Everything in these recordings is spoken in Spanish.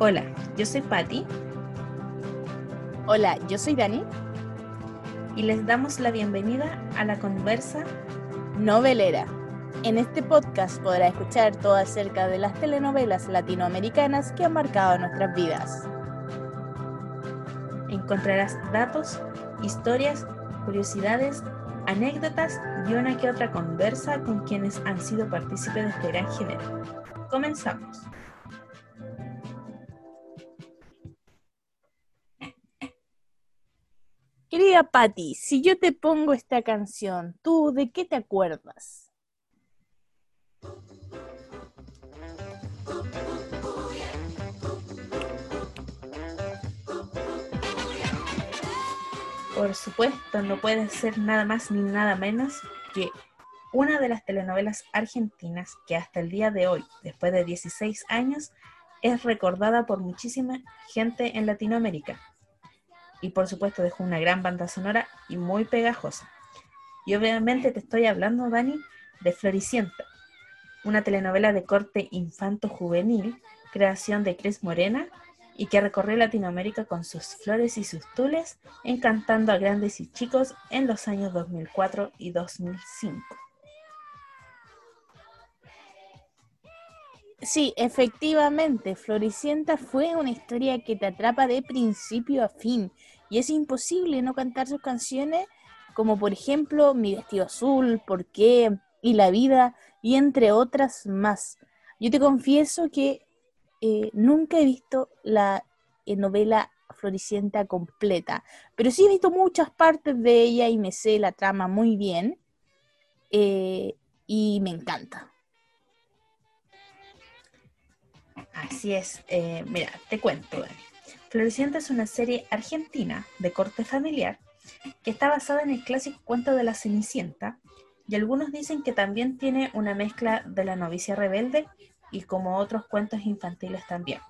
Hola, yo soy Patti. Hola, yo soy Dani. Y les damos la bienvenida a la conversa novelera. En este podcast podrá escuchar todo acerca de las telenovelas latinoamericanas que han marcado nuestras vidas. Encontrarás datos, historias, curiosidades, anécdotas y una que otra conversa con quienes han sido partícipes de este gran género. Comenzamos. Patti, si yo te pongo esta canción, ¿tú de qué te acuerdas? Por supuesto, no puede ser nada más ni nada menos que una de las telenovelas argentinas que hasta el día de hoy, después de 16 años, es recordada por muchísima gente en Latinoamérica y por supuesto dejó una gran banda sonora y muy pegajosa. Y obviamente te estoy hablando, Dani, de Floricienta, una telenovela de corte infanto-juvenil, creación de Cris Morena, y que recorrió Latinoamérica con sus flores y sus tules, encantando a grandes y chicos en los años 2004 y 2005. Sí, efectivamente, Floricienta fue una historia que te atrapa de principio a fin y es imposible no cantar sus canciones, como por ejemplo Mi vestido azul, ¿Por qué? y La vida, y entre otras más. Yo te confieso que eh, nunca he visto la eh, novela Floricienta completa, pero sí he visto muchas partes de ella y me sé la trama muy bien eh, y me encanta. Así es, mira, te cuento, Dani. Floricienta es una serie argentina de corte familiar que está basada en el clásico cuento de la Cenicienta y algunos dicen que también tiene una mezcla de la novicia rebelde y como otros cuentos infantiles también.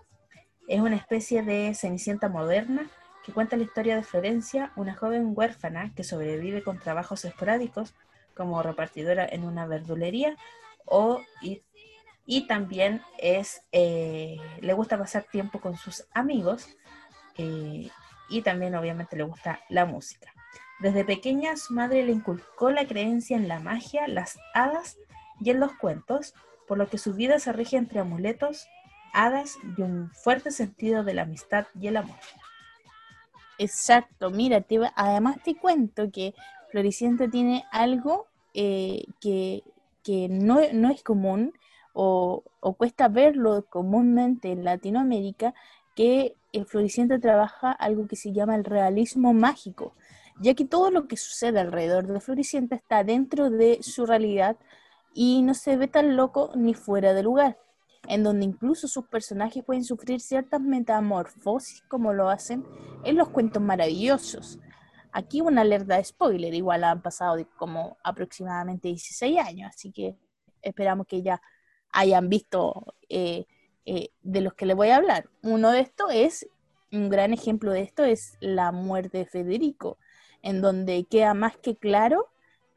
Es una especie de Cenicienta moderna que cuenta la historia de Florencia, una joven huérfana que sobrevive con trabajos esporádicos como repartidora en una verdulería o y, también es eh, le gusta pasar tiempo con sus amigos eh, y también obviamente le gusta la música. Desde pequeña su madre le inculcó la creencia en la magia, las hadas y en los cuentos, por lo que su vida se rige entre amuletos, hadas y un fuerte sentido de la amistad y el amor. Exacto, mira, además te cuento que Floricienta tiene algo eh, que, no, es común o, o, cuesta verlo comúnmente en Latinoamérica, que el Floricienta trabaja algo que se llama el realismo mágico, ya que todo lo que sucede alrededor de Floricienta está dentro de su realidad y no se ve tan loco ni fuera de lugar, en donde incluso sus personajes pueden sufrir ciertas metamorfosis como lo hacen en los cuentos maravillosos. Aquí una alerta de spoiler, igual han pasado como aproximadamente 16 años, así que esperamos que ya hayan visto eh, eh, de los que le voy a hablar. Uno de estos es, un gran ejemplo de esto es la muerte de Federico, en donde queda más que claro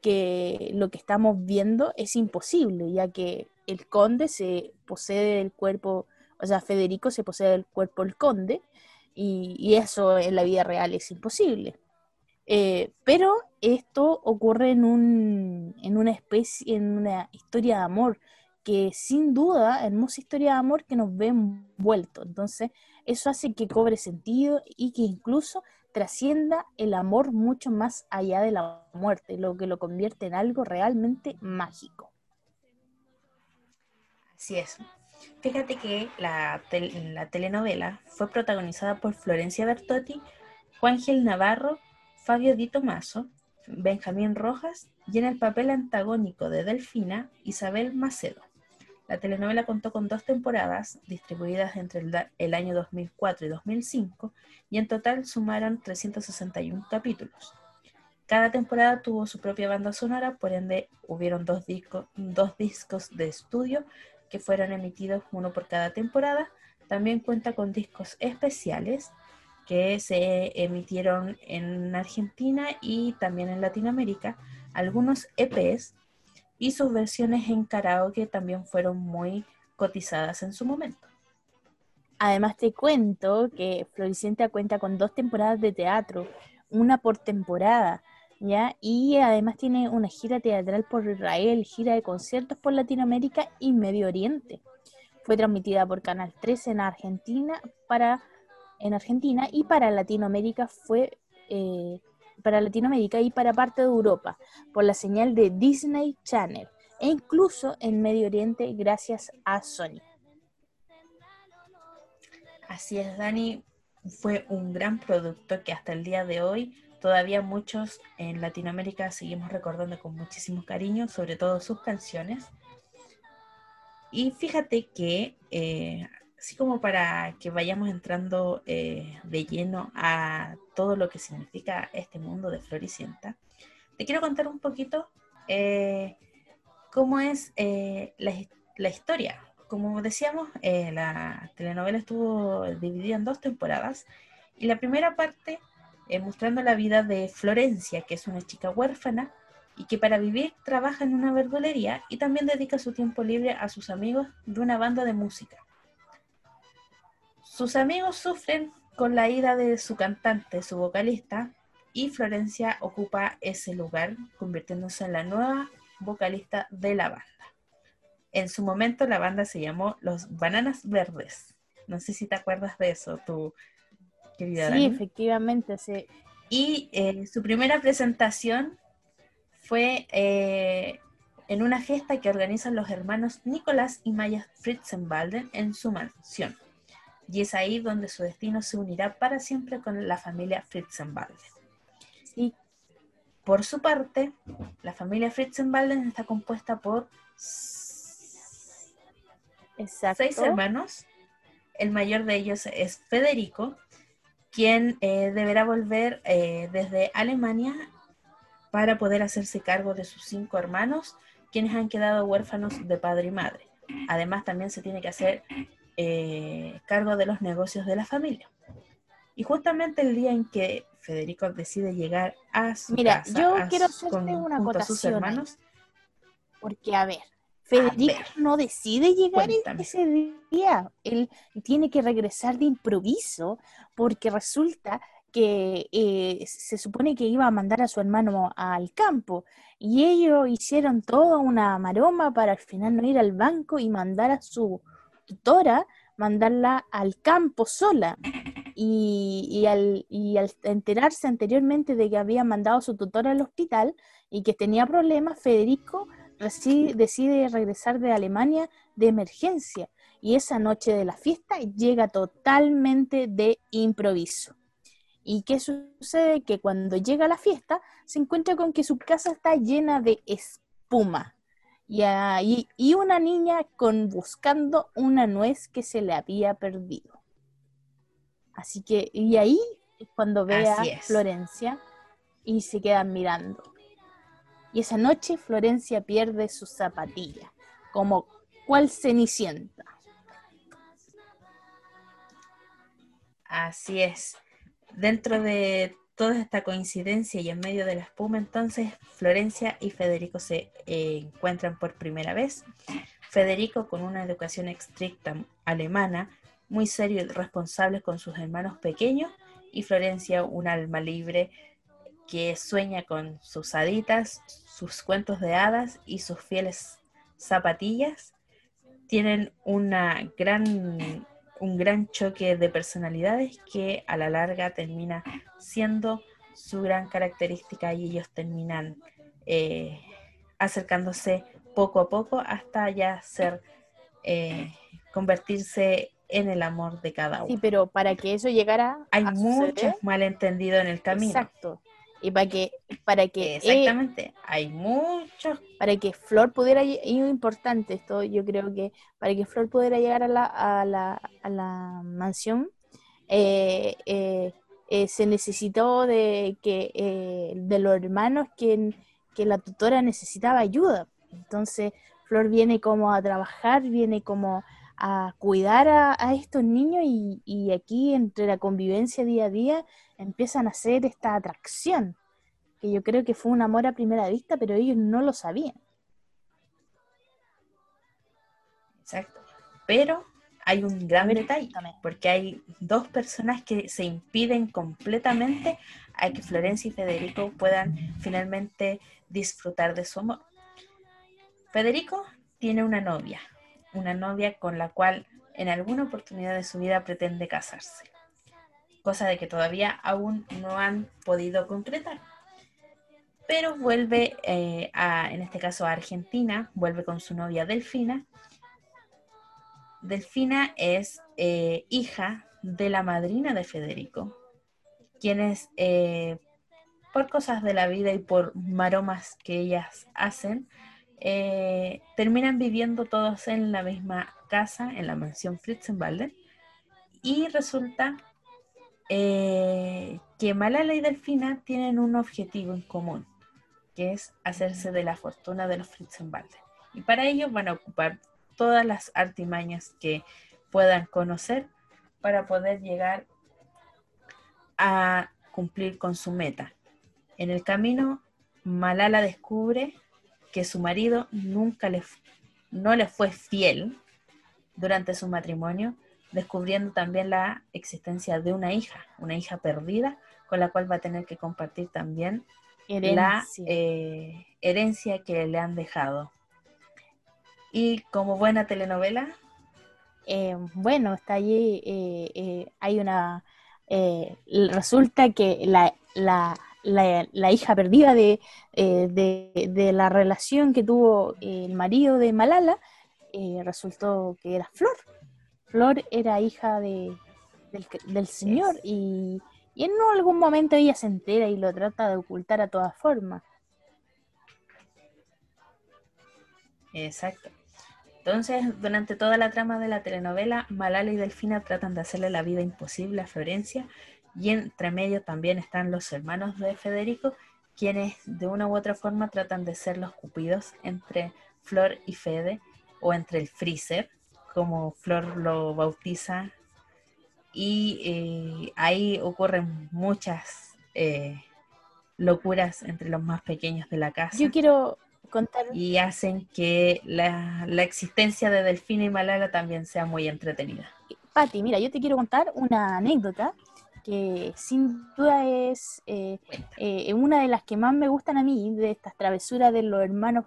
que lo que estamos viendo es imposible, ya que el conde se posee el cuerpo, o sea, Federico se posee el cuerpo del conde, y, eso en la vida real es imposible. Eh, pero esto ocurre en, un, en una especie, en una historia de amor, que sin duda, hermosa historia de amor que nos ve envuelto. Entonces, eso hace que cobre sentido y que incluso trascienda el amor mucho más allá de la muerte, lo que lo convierte en algo realmente mágico. Así es. Fíjate que la, la telenovela fue protagonizada por Florencia Bertotti, Juan Gil Navarro, Fabio Di Tomaso, Benjamín Rojas y en el papel antagónico de Delfina, Isabel Macedo. La telenovela contó con dos temporadas distribuidas entre el, año 2004 y 2005 y en total sumaron 361 capítulos. Cada temporada tuvo su propia banda sonora, por ende hubieron dos, dos discos de estudio que fueron emitidos uno por cada temporada. También cuenta con discos especiales que se emitieron en Argentina y también en Latinoamérica, algunos EPs y sus versiones en karaoke también fueron muy cotizadas en su momento. Además te cuento que Floricienta cuenta con dos temporadas de teatro, una por temporada, ¿ya? Y además tiene una gira teatral por Israel, gira de conciertos por Latinoamérica y Medio Oriente. Fue transmitida por Canal 13 en Argentina para en Argentina y para Latinoamérica fue eh, para Latinoamérica y para parte de Europa por la señal de Disney Channel e incluso en Medio Oriente gracias a Sony. Así es, Dani, fue un gran producto que hasta el día de hoy todavía muchos en Latinoamérica seguimos recordando con muchísimo cariño, sobre todo sus canciones. Y fíjate que, eh, así como para que vayamos entrando eh, de lleno a todo lo que significa este mundo de Floricienta, te quiero contar un poquito eh, cómo es la, la, historia. Como decíamos, la telenovela estuvo dividida en dos temporadas y la primera parte eh, mostrando la vida de Florencia, que es una chica huérfana y que para vivir trabaja en una verdulería y también dedica su tiempo libre a sus amigos de una banda de música. Sus amigos sufren con la ida de su cantante, su vocalista, y Florencia ocupa ese lugar, convirtiéndose en la nueva vocalista de la banda. En su momento la banda se llamó Los Bananas Verdes. No sé si te acuerdas de eso, tú Sí, efectivamente, sí. Y eh, su primera presentación fue eh, en una fiesta que organizan los hermanos Nicolás y Maya Fritzenbalden en su mansión. Y es ahí donde su destino se unirá para siempre con la familia Fritzenbalden. Sí. Por su parte, la familia Fritzenbalden está compuesta por seis hermanos. El mayor de ellos es Federico, quien eh, deberá volver eh, desde Alemania para poder hacerse cargo de sus cinco hermanos, quienes han quedado huérfanos de padre y madre. Además, también se tiene que hacer eh, cargo de los negocios de la familia. Y justamente el día en que Federico decide llegar a su Mira, casa, yo quiero hacerte una acotación. hermanos, porque, a ver, Federico no decide llegar ese día. Él tiene que regresar de improviso porque resulta que eh, se supone que iba a mandar a su hermano al campo y ellos hicieron toda una maroma para al final no ir al banco y mandar a su tutora, mandarla al campo sola. Y, al, enterarse anteriormente de que había mandado a su tutora al hospital y que tenía problemas, Federico decide regresar de Alemania de emergencia y esa noche de la fiesta llega totalmente de improviso. ¿Y qué sucede? Que cuando llega a la fiesta se encuentra con que su casa está llena de espuma y, y una niña con, buscando una nuez que se le había perdido. Así que, y ahí es cuando ve a Florencia y se quedan mirando. Y esa noche Florencia pierde su zapatilla, como cual cenicienta. Así es. Dentro de toda esta coincidencia y en medio de la espuma, entonces Florencia y Federico se eh, encuentran por primera vez. Federico con una educación estricta alemana, muy serio y responsable con sus hermanos pequeños, y Florencia un alma libre que sueña con sus haditas, sus cuentos de hadas y sus fieles zapatillas. Tienen una gran, un gran choque de personalidades que a la larga termina siendo su gran característica y ellos terminan eh, acercándose poco a poco hasta ya ser, eh, convertirse en el amor de cada uno. Sí, pero para que eso llegara hay muchos malentendidos en el camino. Exacto. Y para que, para que exactamente, hay muchos. Para que Flor pudiera, y es importante esto, yo creo que para que Flor pudiera llegar a la, a la, a la mansión, eh, eh, eh, se necesitó de que de los hermanos que, que la tutora necesitaba ayuda. Entonces, Flor viene como a trabajar, viene como a cuidar a, estos niños y, y, aquí entre la convivencia día a día empiezan a hacer esta atracción, que yo creo que fue un amor a primera vista, pero ellos no lo sabían. Exacto. Pero hay un gran detalle, porque hay dos personas que se impiden completamente a que Florencia y Federico puedan finalmente disfrutar de su amor. Federico tiene una novia, una novia con la cual en alguna oportunidad de su vida pretende casarse, cosa de que todavía aún no han podido concretar. Pero vuelve eh, a, en este caso a Argentina, vuelve con su novia Delfina, Delfina es eh, hija de la madrina de Federico, quienes eh, por cosas de la vida y por maromas que ellas hacen, terminan viviendo todos en la misma casa, en la mansión Fritzenwalder, y resulta que Malala y Delfina tienen un objetivo en común, que es hacerse de la fortuna de los Fritzenwalder. Y para ello van a ocupar todas las artimañas que puedan conocer para poder llegar a cumplir con su meta. En el camino, Malala descubre que su marido nunca le, no le fue fiel durante su matrimonio, descubriendo también la existencia de una hija, una hija perdida, con la cual va a tener que compartir también la eh, herencia que le han dejado. Y como buena telenovela. Eh, bueno, está allí, eh, eh, hay una... resulta que la, hija perdida de, la relación que tuvo el marido de Malala resultó que era Flor. Flor era hija de, del, señor y, y, en algún momento ella se entera y lo trata de ocultar a todas formas. Exacto. Entonces, durante toda la trama de la telenovela, Malala y Delfina tratan de hacerle la vida imposible a Florencia y entre medio también están los hermanos de Federico, quienes de una u otra forma tratan de ser los cupidos entre Flor y Fede o entre el freezer, como Flor lo bautiza. Y eh, ahí ocurren muchas eh, locuras entre los más pequeños de la casa. Yo quiero y hacen que la, existencia de Delfina y Malala también sea muy entretenida. Pati, mira, yo te quiero contar una anécdota que sin duda es eh, eh, una de las que más me gustan a mí, de estas travesuras de los hermanos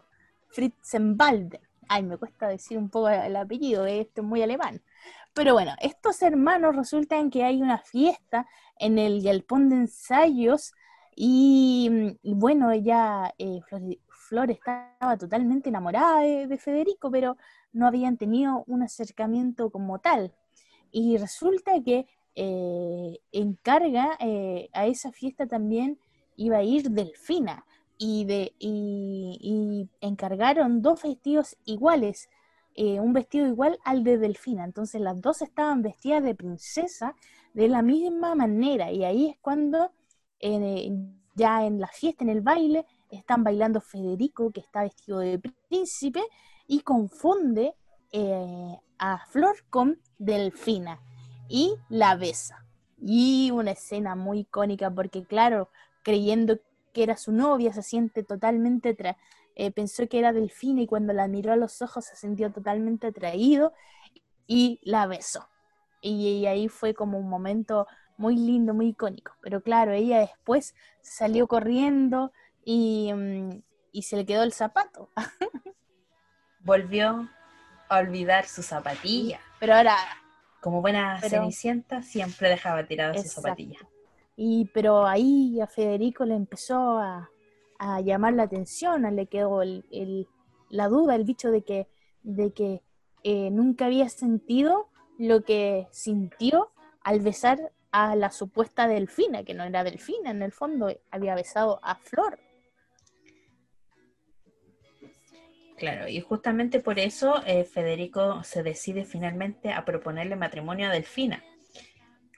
Fritzenwalder. Ay, me cuesta decir un poco el apellido, esto es muy alemán. Pero bueno, estos hermanos resultan que hay una fiesta en el galpón de ensayos y, bueno, ella, eh, Flor estaba totalmente enamorada de, Federico, pero no habían tenido un acercamiento como tal. Y resulta que eh, encarga eh, a esa fiesta también iba a ir Delfina y, de, y, encargaron dos vestidos iguales, eh, un vestido igual al de Delfina. Entonces las dos estaban vestidas de princesa de la misma manera y ahí es cuando ya en la fiesta, en el baile, están bailando Federico, que está vestido de príncipe, y confunde eh, a Flor con Delfina y la besa. Y una escena muy icónica porque, claro, creyendo que era su novia, se siente totalmente, eh, pensó que era Delfina y cuando la miró a los ojos se sintió totalmente atraído y la besó. y ahí fue como un momento muy lindo, muy icónico. Pero claro, ella después salió corriendo, Mm, y, se le quedó el zapato. Volvió a olvidar su zapatilla. Pero ahora... Como buena cenicienta, siempre dejaba tirada su zapatilla. Y pero ahí a Federico le empezó a, llamar la atención, le quedó el, la duda, el bicho de que, de que eh, nunca había sentido lo que sintió al besar a la supuesta delfina, que no era delfina, en el fondo había besado a Flor. Claro, y justamente por eso eh, Federico se decide finalmente a proponerle matrimonio a Delfina.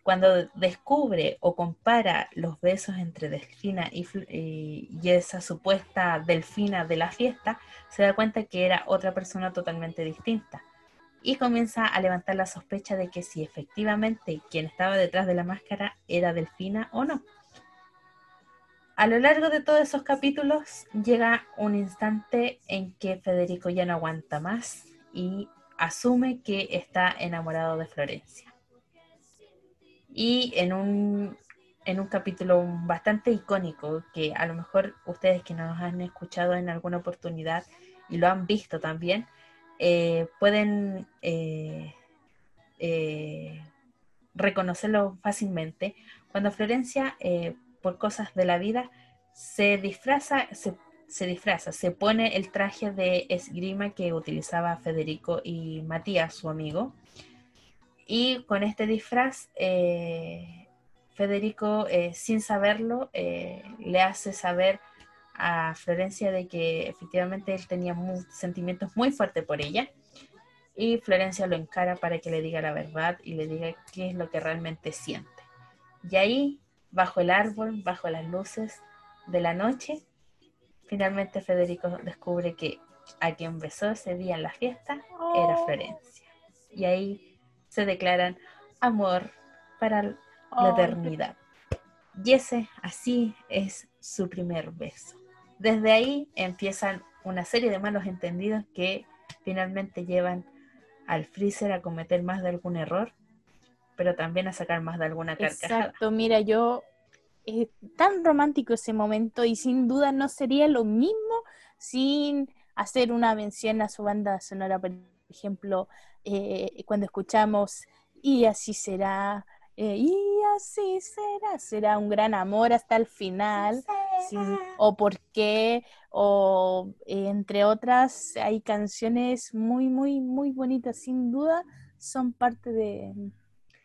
Cuando descubre o compara los besos entre Delfina y, esa supuesta Delfina de la fiesta, se da cuenta que era otra persona totalmente distinta. Y comienza a levantar la sospecha de que si efectivamente quien estaba detrás de la máscara era Delfina o no a lo largo de todos esos capítulos llega un instante en que Federico ya no aguanta más y asume que está enamorado de Florencia. Y en un, en un capítulo bastante icónico, que a lo mejor ustedes que nos han escuchado en alguna oportunidad y lo han visto también, eh, pueden eh, eh, reconocerlo fácilmente. Cuando Florencia, por cosas de la vida, se disfraza, se, se, disfraza, se pone el traje de esgrima que utilizaba Federico y Matías, su amigo. Y con este disfraz, Federico, sin saberlo, le hace saber a Florencia de que efectivamente él tenía sentimientos muy fuertes por ella y Florencia lo encara para que le diga la verdad y le diga qué es lo que realmente siente. Y ahí, bajo el árbol, bajo las luces de la noche, finalmente Federico descubre que a quien besó ese día en la fiesta era oh. Florencia. Y ahí se declaran amor para la oh, eternidad. Y ese así es su primer beso. Desde ahí empiezan una serie de malos entendidos que finalmente llevan al freezer a cometer más de algún error, pero también a sacar más de alguna carcajada. Exacto, mira, yo es tan romántico ese momento y sin duda no sería lo mismo sin hacer una mención a su banda sonora, por ejemplo, eh, cuando escuchamos y así será, eh, y así será, será un gran amor hasta el final o por qué, o entre otras, hay canciones muy, muy, muy bonitas, sin duda, son parte de,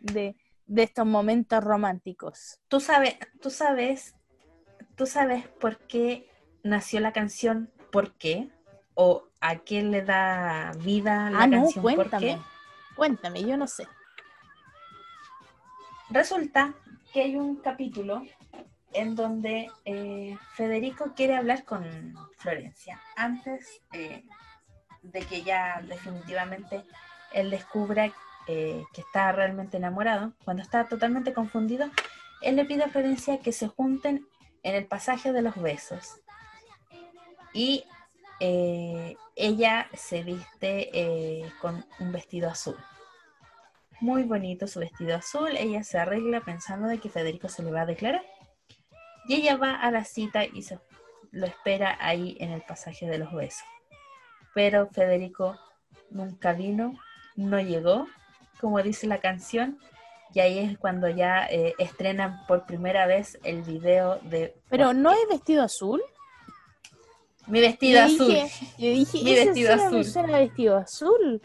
de, estos momentos románticos. Tú sabes, tú sabes, tú sabes por qué nació la canción ¿Por qué? ¿O a quién le da vida la ah, canción no, cuéntame, Cuéntame, yo no sé. Resulta que hay un capítulo en donde eh, Federico quiere hablar con Florencia antes eh, de que ya definitivamente él descubra eh, que está realmente enamorado, cuando está totalmente confundido, él le pide a Florencia que se junten en el pasaje de los besos. Y ella se viste con un vestido azul. Muy bonito su vestido azul. Ella se arregla pensando de que Federico se le va a declarar. Y ella va a la cita y se lo espera ahí en el pasaje de los besos. Pero Federico nunca vino, no llegó, como dice la canción, y ahí es cuando ya eh, estrenan por primera vez el video de... Pero no es vestido azul. Mi vestido azul. yo dije, mi vestido azul. Era vestido azul.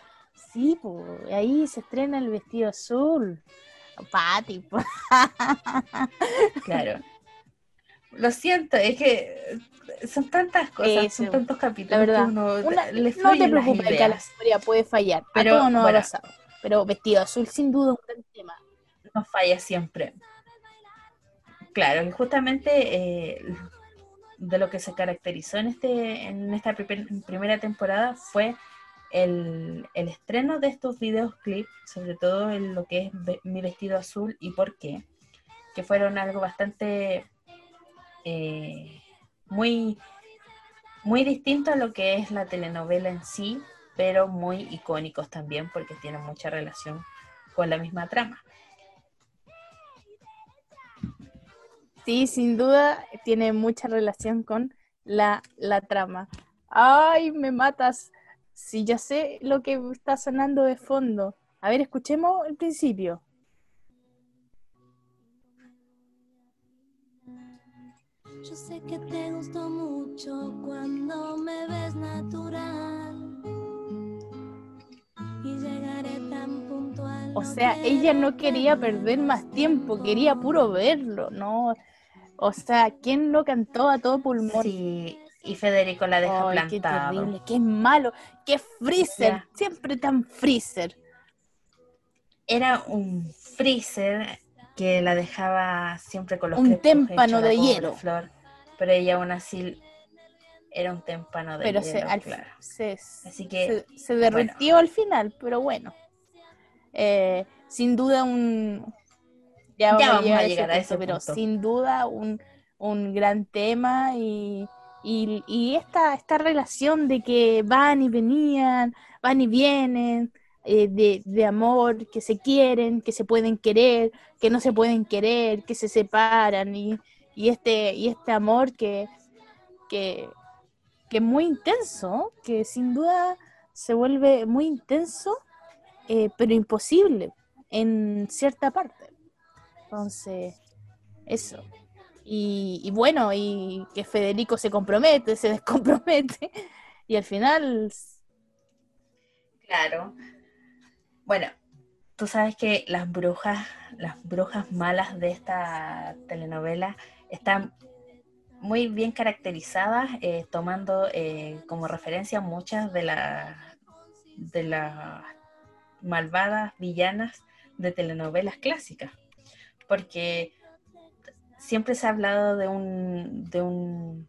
Sí, pues ahí se estrena el vestido azul. Pati, Claro. Lo siento, es que son tantas cosas, son tantos capítulos verdad. no te preocupes que la historia puede fallar, pero todo no ha pasado. Pero vestido azul sin duda un gran tema. No falla siempre. Claro, y justamente eh, de lo que se caracterizó en este en esta primera temporada fue el, el, estreno de estos videos clips, sobre todo en lo que es mi vestido azul y por qué, que fueron algo bastante eh, muy, muy distinto a lo que es la telenovela en sí, pero muy icónicos también porque tienen mucha relación con la misma trama. Sí, sin duda tiene mucha relación con la, la trama. Ay, me matas. Si ya sé lo que está sonando de fondo. A ver, escuchemos el principio. Yo sé que te gustó mucho cuando me ves natural. Y llegaré tan puntual. O sea, ella no quería perder más tiempo, quería puro verlo, ¿no? O sea, ¿quién lo cantó a todo pulmón? Sí, y Federico la deja Ay, Qué terrible, qué malo, qué freezer, siempre tan freezer. Era un freezer que la dejaba siempre con los un témpano de hielo. Flor, pero ella aún así era un témpano de pero hielo. Pero se, así que, se, derritió al final, pero bueno. Eh, sin duda un... Ya, vamos, a llegar, a, ese, pero sin duda un, un gran tema y, y, y esta, esta relación de que van y venían, van y vienen, eh, de, de, amor, que se quieren, que se pueden querer, que no se pueden querer, que se separan y, y este, y este amor que, que, que, es muy intenso, que sin duda se vuelve muy intenso, eh, pero imposible en cierta parte. Entonces, eso. Y, y, bueno, y que Federico se compromete, se descompromete, y al final... Claro, bueno, tú sabes que las brujas, las brujas malas de esta telenovela están muy bien caracterizadas, eh, tomando eh, como referencia muchas de, las de las malvadas villanas de telenovelas clásicas, porque siempre se ha hablado de un, de un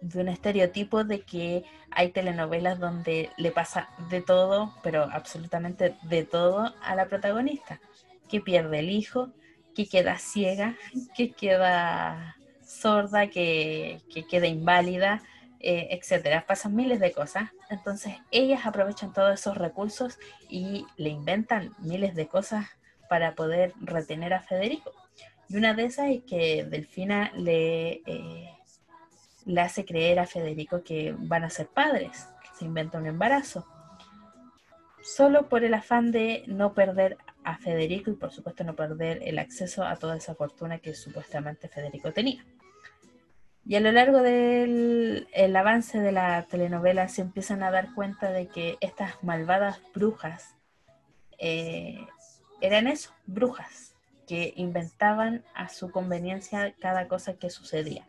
de un estereotipo de que hay telenovelas donde le pasa de todo, pero absolutamente de todo a la protagonista, que pierde el hijo, que queda ciega, que queda sorda, que, queda inválida, eh, etcétera. Pasan miles de cosas. Entonces ellas aprovechan todos esos recursos y le inventan miles de cosas para poder retener a Federico. Y una de esas es que Delfina le eh, hace creer a Federico que van a ser padres, se inventa un embarazo, solo por el afán de no perder a Federico y por supuesto no perder el acceso a toda esa fortuna que supuestamente Federico tenía. Y a lo largo del avance de la telenovela se empiezan a dar cuenta de que estas malvadas brujas eh, eran eso, brujas, que inventaban a su conveniencia cada cosa que sucedía.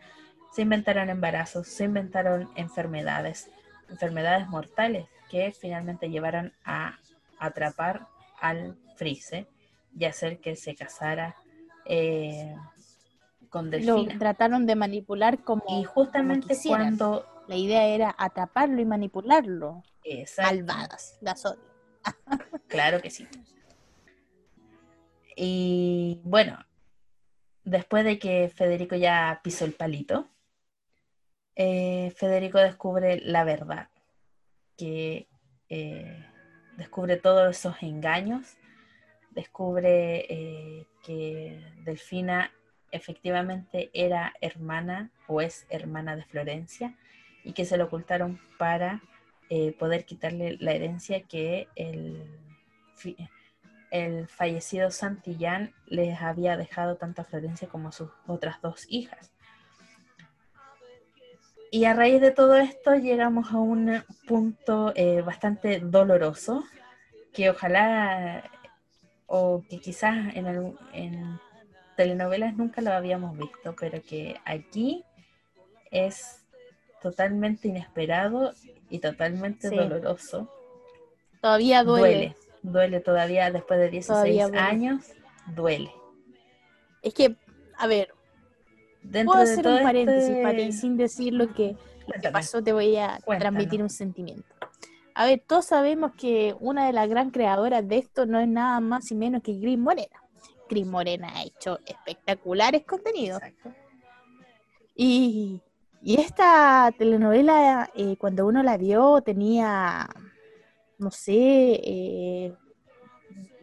Se inventaron embarazos, se inventaron enfermedades, enfermedades mortales que finalmente llevaron a atrapar al Frise y hacer que se casara eh, con Delfina. Lo trataron de manipular como. Y justamente cuando. La idea era atraparlo y manipularlo. Exacto. Malvadas, las odio. claro que sí. Y bueno, después de que Federico ya pisó el palito, eh, Federico descubre la verdad, que eh, descubre todos esos engaños, descubre eh, que Delfina efectivamente era hermana o es hermana de Florencia y que se lo ocultaron para poder quitarle la herencia que el, el fallecido Santillán les había dejado tanto a Florencia como a sus otras dos hijas. Y a raíz de todo esto llegamos a un punto eh, bastante doloroso, que ojalá, o que quizás en, en telenovelas nunca lo habíamos visto, pero que aquí es totalmente inesperado y totalmente doloroso. Todavía duele. duele. Todavía después de 16 años, duele. Es que, a ver, Puedo hacer un paréntesis, este... sin decir lo que, pasó, te voy a transmitir un sentimiento. A ver, todos sabemos que una de las gran creadoras de esto no es nada más y menos que Gris Morena. Gris Morena ha hecho espectaculares contenidos. Y, y, esta telenovela, eh, cuando uno la vio, tenía, no sé, eh,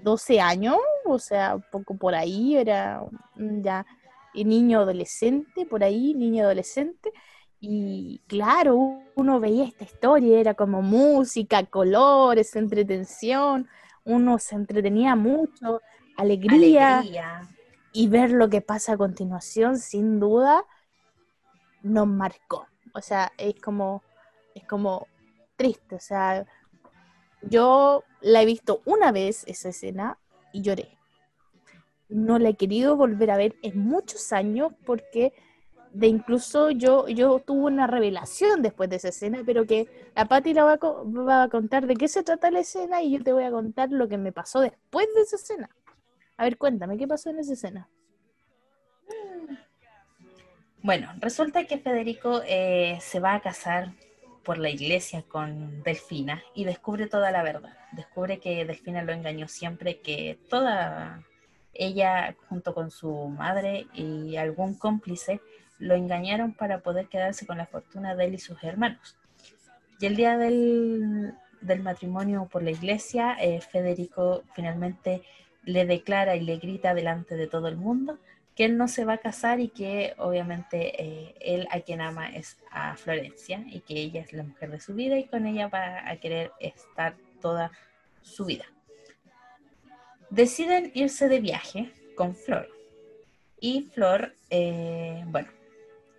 12 años, o sea, un poco por ahí, era ya niño adolescente, por ahí, niño adolescente. Y claro, uno veía esta historia, era como música, colores, entretención, uno se entretenía mucho, alegría, y ver lo que pasa a continuación, sin duda, nos marcó. O sea, es como, es como triste, o sea, yo la he visto una vez esa escena y lloré no la he querido volver a ver en muchos años porque de incluso yo, yo tuve una revelación después de esa escena, pero que la Patti la va a, va a, contar de qué se trata la escena y yo te voy a contar lo que me pasó después de esa escena. A ver, cuéntame, ¿qué pasó en esa escena? Bueno, resulta que Federico eh, se va a casar por la iglesia con Delfina y descubre toda la verdad. Descubre que Delfina lo engañó siempre, que toda ella, junto con su madre y algún cómplice, lo engañaron para poder quedarse con la fortuna de él y sus hermanos. Y el día del, del matrimonio por la iglesia, eh, Federico finalmente le declara y le grita delante de todo el mundo que él no se va a casar y que obviamente eh, él a quien ama es a Florencia y que ella es la mujer de su vida y con ella va a querer estar toda su vida. Deciden irse de viaje con Flor y Flor, eh, bueno,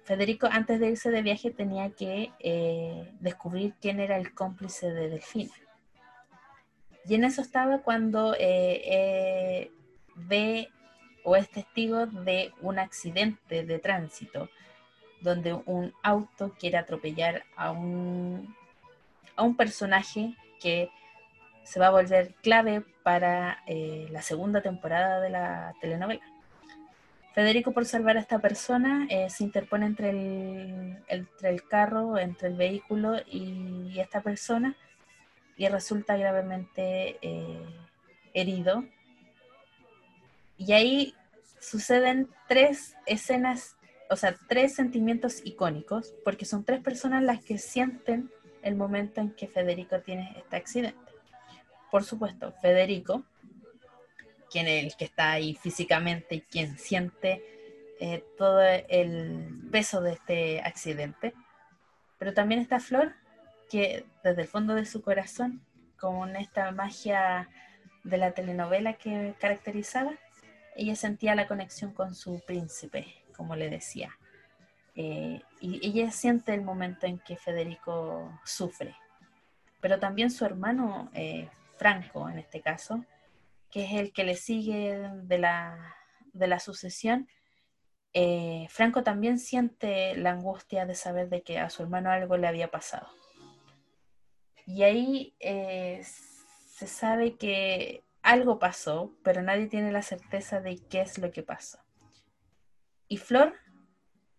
Federico antes de irse de viaje tenía que eh, descubrir quién era el cómplice de Delfina. Y en eso estaba cuando ve o es testigo de un accidente de tránsito donde un auto quiere atropellar a un, a un personaje que se va a volver clave para eh, la segunda temporada de la telenovela. Federico, por salvar a esta persona, eh, se interpone entre el, entre el carro, entre el vehículo y, esta persona y resulta gravemente eh, herido y ahí suceden tres escenas, o sea, tres sentimientos icónicos, porque son tres personas las que sienten el momento en que Federico tiene este accidente. Por supuesto, Federico, quien es el que está ahí físicamente y quien siente eh, todo el peso de este accidente, pero también está Flor, que desde el fondo de su corazón, con esta magia de la telenovela que caracterizaba, ella sentía la conexión con su príncipe, como le decía. Eh, y ella siente el momento en que Federico sufre. Pero también su hermano, eh, Franco, en este caso, que es el que le sigue de la, de la sucesión, eh, Franco también siente la angustia de saber de que a su hermano algo le había pasado. Y ahí se sabe que algo pasó, pero nadie tiene la certeza de qué es lo que pasó. Y Flor,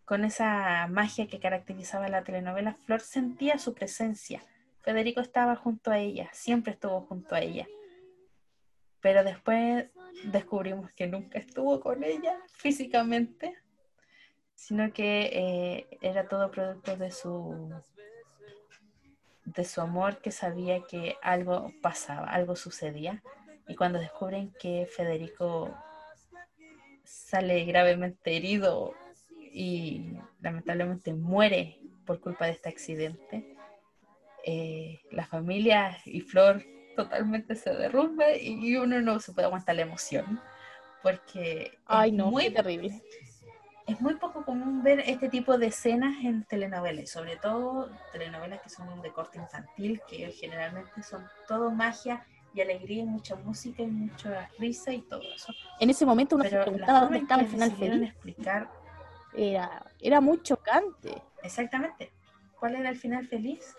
con esa magia que caracterizaba la telenovela, Flor sentía su presencia. Federico estaba junto a ella, siempre estuvo junto a ella. Pero después descubrimos que nunca estuvo con ella físicamente, sino que eh, era todo producto de su de su amor que sabía que algo pasaba, algo sucedía y cuando descubren que Federico sale gravemente herido y lamentablemente muere por culpa de este accidente, eh, la familia y Flor totalmente se derrumba y uno no se puede aguantar la emoción porque Ay, no, muy terrible. Es muy poco común ver este tipo de escenas en telenovelas, sobre todo telenovelas que son de corte infantil, que generalmente son todo magia y alegría, y mucha música y mucha risa y todo eso. En ese momento uno se preguntaba dónde estaba el final feliz. explicar era, era muy chocante. Exactamente. ¿Cuál era el final feliz?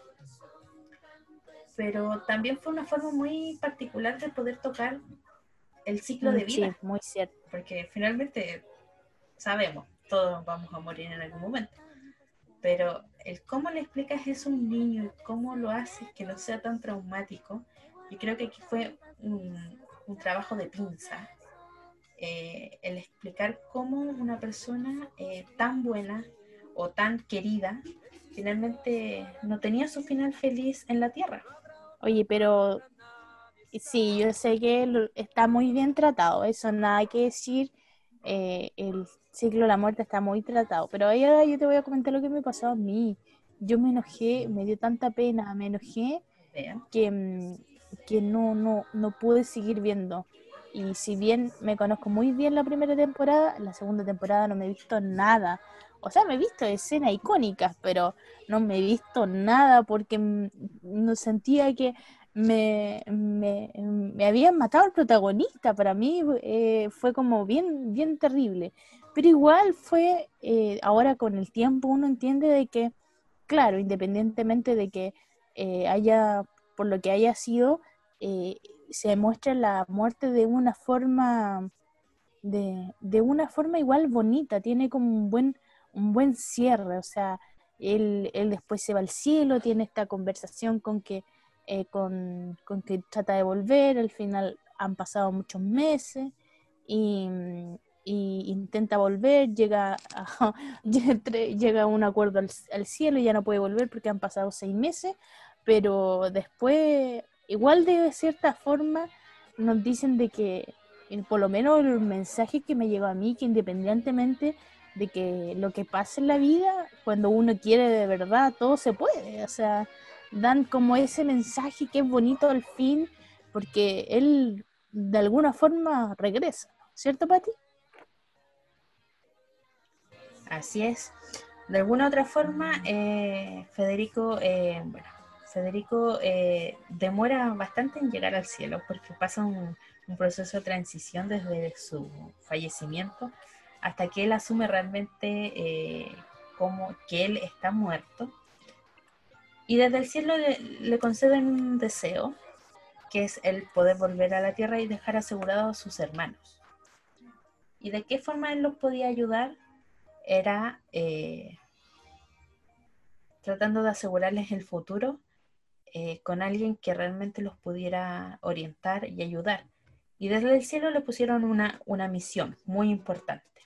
Pero también fue una forma muy particular de poder tocar el ciclo de mm, vida. Sí, muy cierto. Porque finalmente sabemos, todos vamos a morir en algún momento. Pero el cómo le explicas eso a un niño y cómo lo haces que no sea tan traumático y creo que aquí fue un, trabajo de pinza, eh, el explicar cómo una persona eh, tan buena o tan querida finalmente no tenía su final feliz en la tierra. Oye, pero sí, yo sé que está muy bien tratado, eso nada que decir, eh, el ciclo de la muerte está muy tratado, pero ahora yo te voy a comentar lo que me pasó a mí. Yo me enojé, me dio tanta pena, me enojé que mm, que no, no, no pude seguir viendo. Y si bien me conozco muy bien la primera temporada, la segunda temporada no me he visto nada. O sea, me he visto escenas icónicas, pero no me he visto nada porque no sentía que me, me, me habían matado al protagonista. Para mí eh, fue como bien, bien terrible. Pero igual fue, eh, ahora con el tiempo uno entiende de que, claro, independientemente de que eh, haya por lo que haya sido, eh, se muestra la muerte de una forma, de, de, una forma igual bonita, tiene como un buen, un buen cierre, o sea, él, él después se va al cielo, tiene esta conversación con que, eh, con, con que trata de volver, al final han pasado muchos meses y, intenta volver, llega a, llega a un acuerdo al, cielo y ya no puede volver porque han pasado seis meses, pero después, igual de cierta forma, nos dicen de que, por lo menos el mensaje que me llegó a mí, que independientemente de que lo que pase en la vida, cuando uno quiere de verdad, todo se puede. O sea, dan como ese mensaje que es bonito al fin, porque él de alguna forma regresa, ¿cierto, Pati? Así es. De alguna otra forma, eh, Federico, eh, bueno, Federico eh, demora bastante en llegar al cielo porque pasa un, proceso de transición desde su fallecimiento hasta que él asume realmente como que él está muerto. Y desde el cielo le, le, conceden un deseo, que es el poder volver a la tierra y dejar asegurados a sus hermanos. ¿Y de qué forma él los podía ayudar? era eh, tratando de asegurarles el futuro eh, con alguien que realmente los pudiera orientar y ayudar. Y desde el cielo le pusieron una, una misión muy importante,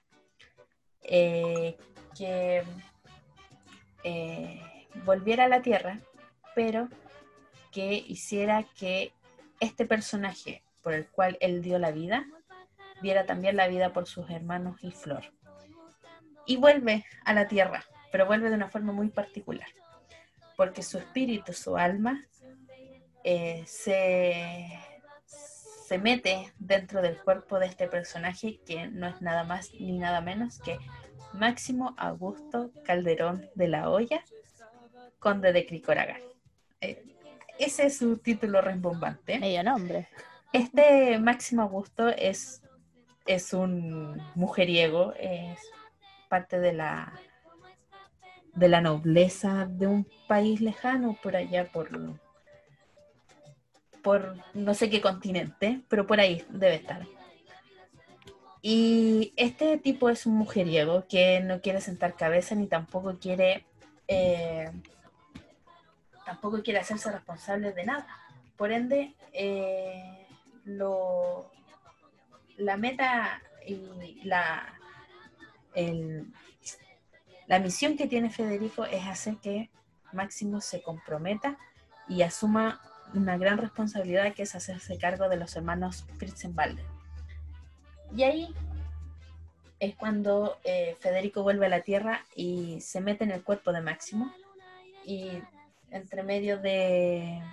eh, que volviera a la tierra, pero que hiciera que este personaje por el cual él dio la vida, diera también la vida por sus hermanos y Flor y vuelve a la tierra, pero vuelve de una forma muy particular, porque su espíritu, su alma, eh, se, se mete dentro del cuerpo de este personaje que no es nada más ni nada menos que Máximo Augusto Calderón de la Hoya, conde de Cricoragán. Eh, ese es su título rembombante. Medio nombre. Este Máximo Augusto es, es un mujeriego, es parte de la de la nobleza de un país lejano por allá por por no sé qué continente, pero por ahí debe estar. Y este tipo es un mujeriego que no quiere sentar cabeza ni tampoco quiere eh, tampoco quiere hacerse responsable de nada. Por ende, eh, lo, la meta y la, la misión que tiene Federico es hacer que Máximo se comprometa y asuma una gran responsabilidad que es hacerse cargo de los hermanos Fritzenwalde. Y ahí es cuando eh, Federico vuelve a la Tierra y se mete en el cuerpo de Máximo y entre medio de,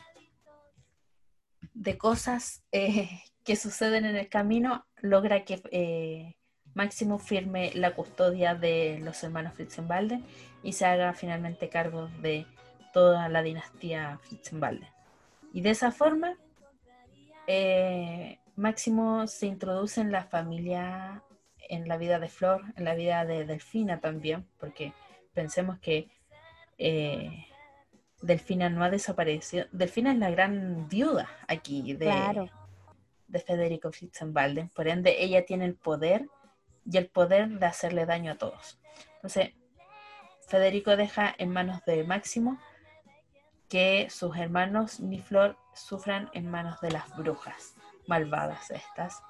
de cosas eh, que suceden en el camino logra que eh, Máximo firme la custodia de los hermanos Fritzenbalde y se haga finalmente cargo de toda la dinastía Fritzenbalde. Y de esa forma, eh, Máximo se introduce en la familia, en la vida de Flor, en la vida de Delfina también, porque pensemos que eh, Delfina no ha desaparecido. Delfina es la gran viuda aquí de, de Federico Fritzenbalde, por ende ella tiene el poder y el poder de hacerle daño a todos. Entonces, Federico deja en manos de Máximo que sus hermanos ni Flor sufran en manos de las brujas malvadas estas.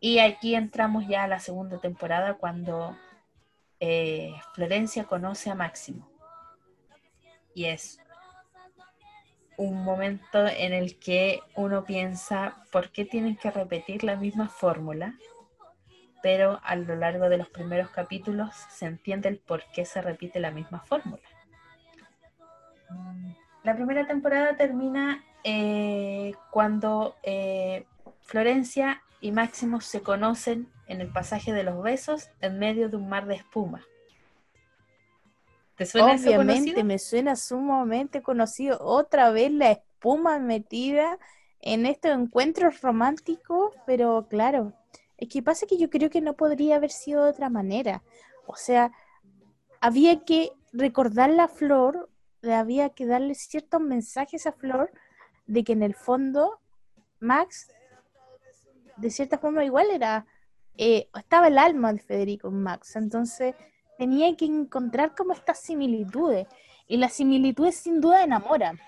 Y aquí entramos ya a la segunda temporada cuando eh, Florencia conoce a Máximo. Y es un momento en el que uno piensa, ¿por qué tienen que repetir la misma fórmula? Pero a lo largo de los primeros capítulos se entiende el por qué se repite la misma fórmula. La primera temporada termina eh, cuando eh, Florencia y Máximo se conocen en el pasaje de los besos en medio de un mar de espuma. ¿Te suena Obviamente, me suena sumamente conocido. Otra vez la espuma metida en estos encuentros románticos, pero claro, es que pasa que yo creo que no podría haber sido de otra manera. O sea, había que recordar la flor, había que darle ciertos mensajes a Flor de que en el fondo Max, de cierta forma, igual era, eh, estaba el alma de Federico en Max. Entonces tenía que encontrar como estas similitudes. Y las similitudes sin duda enamoran.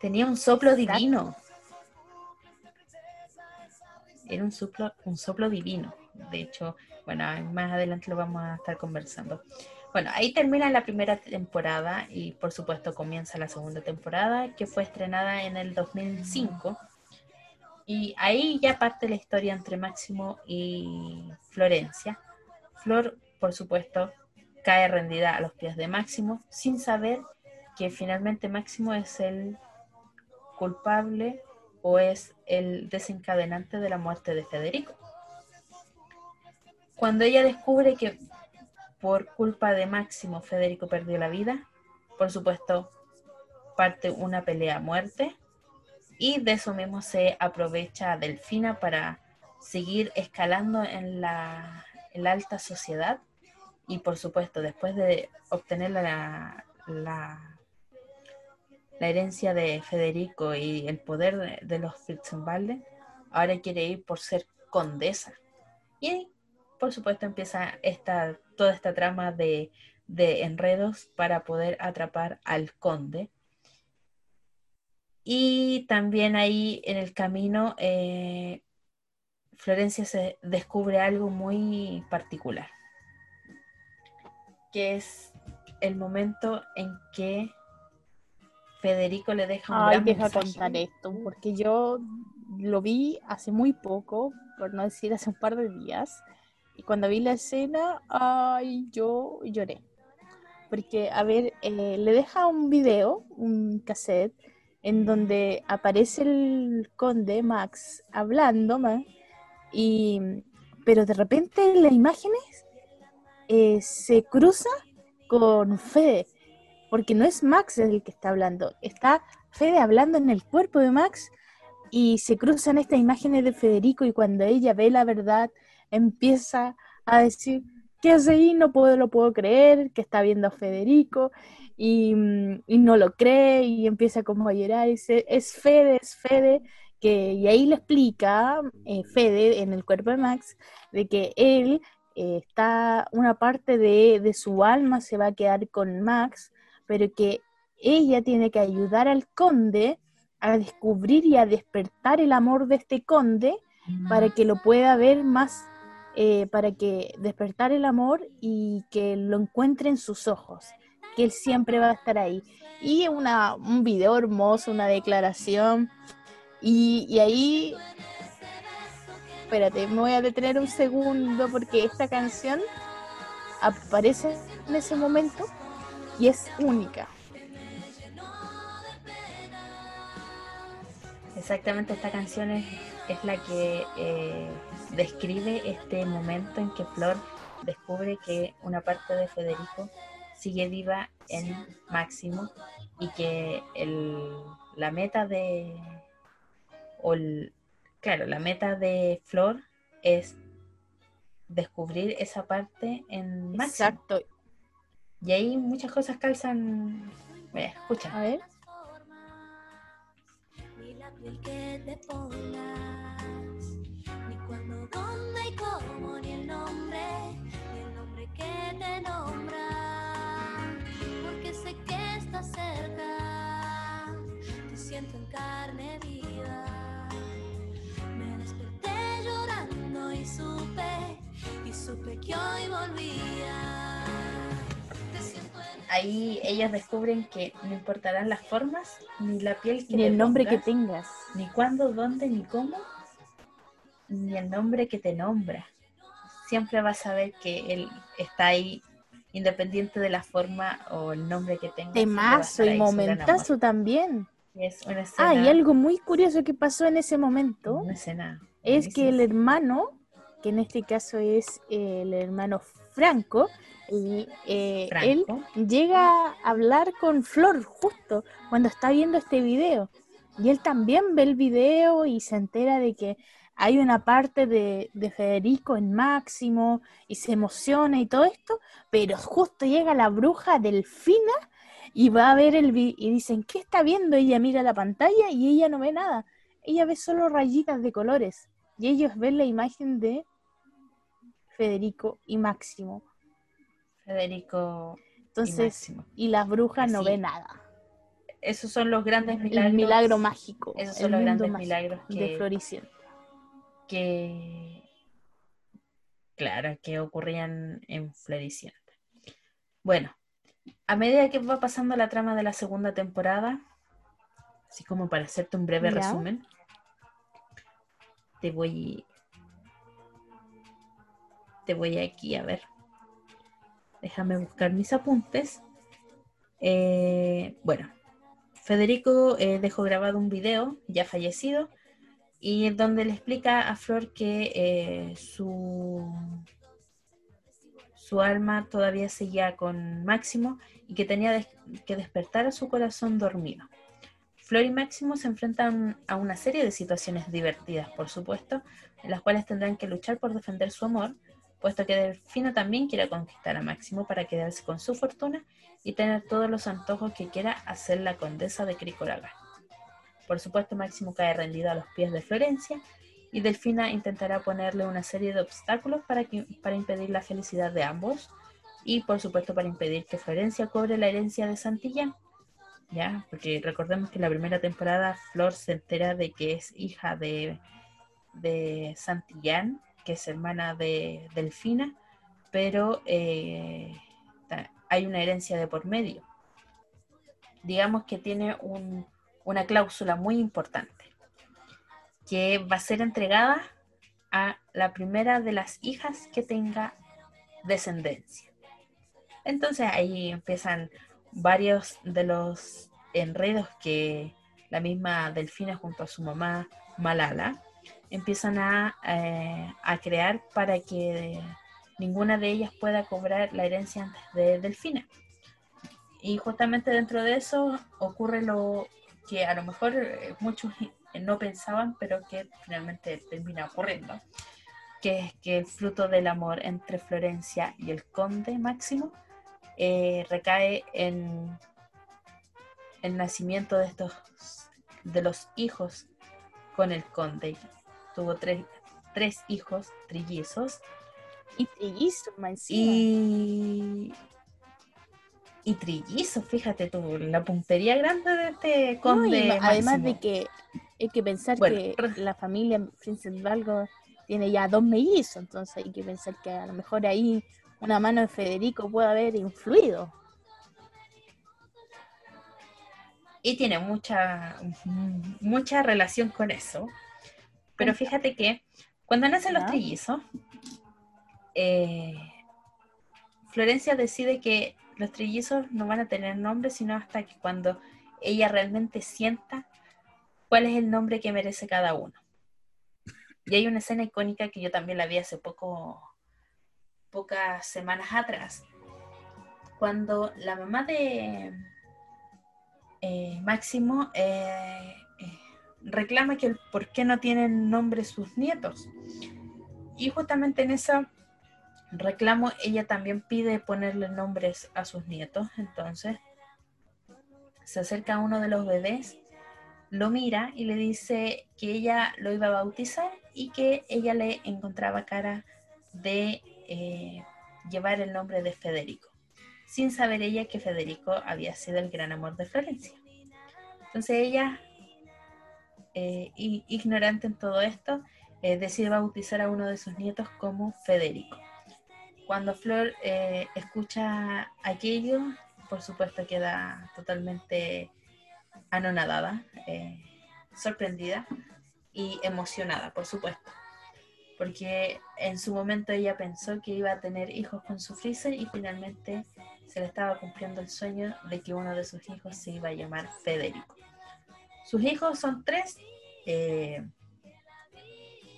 Tenía un soplo divino era un soplo, un soplo divino. De hecho, bueno, más adelante lo vamos a estar conversando. Bueno, ahí termina la primera temporada y por supuesto comienza la segunda temporada que fue estrenada en el 2005. Y ahí ya parte la historia entre Máximo y Florencia. Flor, por supuesto, cae rendida a los pies de Máximo sin saber que finalmente Máximo es el culpable o es el desencadenante de la muerte de Federico. Cuando ella descubre que por culpa de Máximo Federico perdió la vida, por supuesto parte una pelea a muerte y de eso mismo se aprovecha Delfina para seguir escalando en la, alta sociedad y por supuesto después de obtener la, la, herencia de Federico y el poder de, los Fitzenwalde, ahora quiere ir por ser condesa. Y por supuesto empieza esta, toda esta trama de, enredos para poder atrapar al conde. Y también ahí en el camino eh, Florencia se descubre algo muy particular, que es el momento en que Federico le deja un Ay, deja contar esto, porque yo lo vi hace muy poco, por no decir hace un par de días, y cuando vi la escena, ay, yo lloré. Porque, a ver, eh, le deja un video, un cassette, en donde aparece el conde Max hablando, y, pero de repente las imágenes eh, se cruza con Fede, porque no es Max el que está hablando, está Fede hablando en el cuerpo de Max y se cruzan estas imágenes de Federico y cuando ella ve la verdad empieza a decir, ¿qué hace ahí? No lo puedo creer, que está viendo a Federico y, no lo cree y empieza como a llorar y dice, es Fede, es Fede, que, y ahí le explica eh, Fede en el cuerpo de Max de que él eh, está, una parte de su alma se va a quedar con Max, pero que ella tiene que ayudar al conde a descubrir y a despertar el amor de este conde para que lo pueda ver más eh, para que despertar el amor y que lo encuentre en sus ojos, que él siempre va a estar ahí. Y una, un video hermoso, una declaración. Y, y ahí, espérate, me voy a detener un segundo porque esta canción aparece en ese momento y es única. Exactamente, esta canción es, es la que eh, describe este momento en que Flor descubre que una parte de Federico sigue viva en Máximo y que la meta de o claro la meta de Flor es descubrir esa parte en Máximo. Exacto. Y ahí muchas cosas calzan. escucha. A ver. Cuando, dónde y cómo, ni el nombre, ni el nombre que te nombra. Porque sé que estás cerca, te siento en carne viva. Me desperté llorando y supe, y supe que hoy volvía. Ahí ellas descubren que no importarán las formas, ni la piel que Ni el nombre que tengas. Ni cuándo, dónde, ni cómo ni el nombre que te nombra. Siempre vas a ver que él está ahí independiente de la forma o el nombre que tenga. Temazo y momentazo también. Ah, y algo muy curioso que pasó en ese momento es que el hermano, que en este caso es el hermano Franco, y, eh, él llega a hablar con Flor justo cuando está viendo este video. Y él también ve el video y se entera de que hay una parte de, Federico en Máximo y se emociona y todo esto, pero justo llega la bruja Delfina y va a ver el video y dicen, ¿qué está viendo? Ella mira la pantalla y ella no ve nada. Ella ve solo rayitas de colores y ellos ven la imagen de Federico y Máximo. Federico Entonces, y, y las brujas no ven nada. Esos son los grandes milagros. El milagro mágico. Esos son los grandes milagros de Floricienta que, claro, que ocurrían en Floricienta. Bueno, a medida que va pasando la trama de la segunda temporada, así como para hacerte un breve Ya. resumen, te voy. Te voy aquí a ver. Déjame buscar mis apuntes. Eh, bueno, Federico eh, dejó grabado un video, ya fallecido, y donde le explica a Flor que eh, su, su alma todavía seguía con Máximo y que tenía que despertar a su corazón dormido. Flor y Máximo se enfrentan a una serie de situaciones divertidas, por supuesto, en las cuales tendrán que luchar por defender su amor, puesto que Delfino también quiere conquistar a Máximo para quedarse con su fortuna y tener todos los antojos que quiera hacer la condesa de Cricoraga. Por supuesto, Máximo cae rendido a los pies de Florencia y Delfina intentará ponerle una serie de obstáculos para, que- para impedir la felicidad de ambos y, por supuesto, para impedir que Florencia cobre la herencia de Santillán. ¿Ya? Porque recordemos que en la primera temporada Flor se entera de que es hija de, de Santillán, que es hermana de Delfina, pero eh, hay una herencia de por medio. Digamos que tiene un- una cláusula muy importante, que va a ser entregada a la primera de las hijas que tenga descendencia. Entonces ahí empiezan varios de los enredos que la misma Delfina junto a su mamá Malala empiezan a, eh, a crear para que ninguna de ellas pueda cobrar la herencia antes de Delfina. Y justamente dentro de eso ocurre lo que a lo mejor eh, muchos no pensaban, pero que finalmente termina ocurriendo, que es que el fruto del amor entre Florencia y el conde Máximo eh, recae en el nacimiento de estos de los hijos con el conde. Tuvo tres, tres hijos trillizos Y trillizos, y y trillizos, fíjate tú, la puntería grande de este conde. además de que hay que pensar Bueno, que pero- la familia Valgo tiene ya dos mellizos, entonces hay que pensar que a lo mejor ahí una mano de Federico puede haber influido. y tiene mucha, mucha relación con eso. Pero fíjate que cuando nacen los trillizos, eh, Florencia decide que los trillizos no van a tener nombre, sino hasta que cuando ella realmente sienta cuál es el nombre que merece cada uno. Y hay una escena icónica que yo también la vi hace poco, pocas semanas atrás, cuando la mamá de eh, Máximo eh, reclama que por qué no tienen nombre sus nietos. Y justamente en ese reclamo ella también pide ponerle nombres a sus nietos. Entonces se acerca a uno de los bebés, lo mira y le dice que ella lo iba a bautizar y que ella le encontraba cara de eh, llevar el nombre de Federico sin saber ella que Federico había sido el gran amor de Florencia. Entonces ella, eh, ignorante en todo esto, eh, decide bautizar a uno de sus nietos como Federico. Cuando Flor eh, escucha aquello, por supuesto queda totalmente anonadada, eh, sorprendida y emocionada, por supuesto porque en su momento ella pensó que iba a tener hijos con su Freezer y finalmente se le estaba cumpliendo el sueño de que uno de sus hijos se iba a llamar Federico. Sus hijos son tres. eh,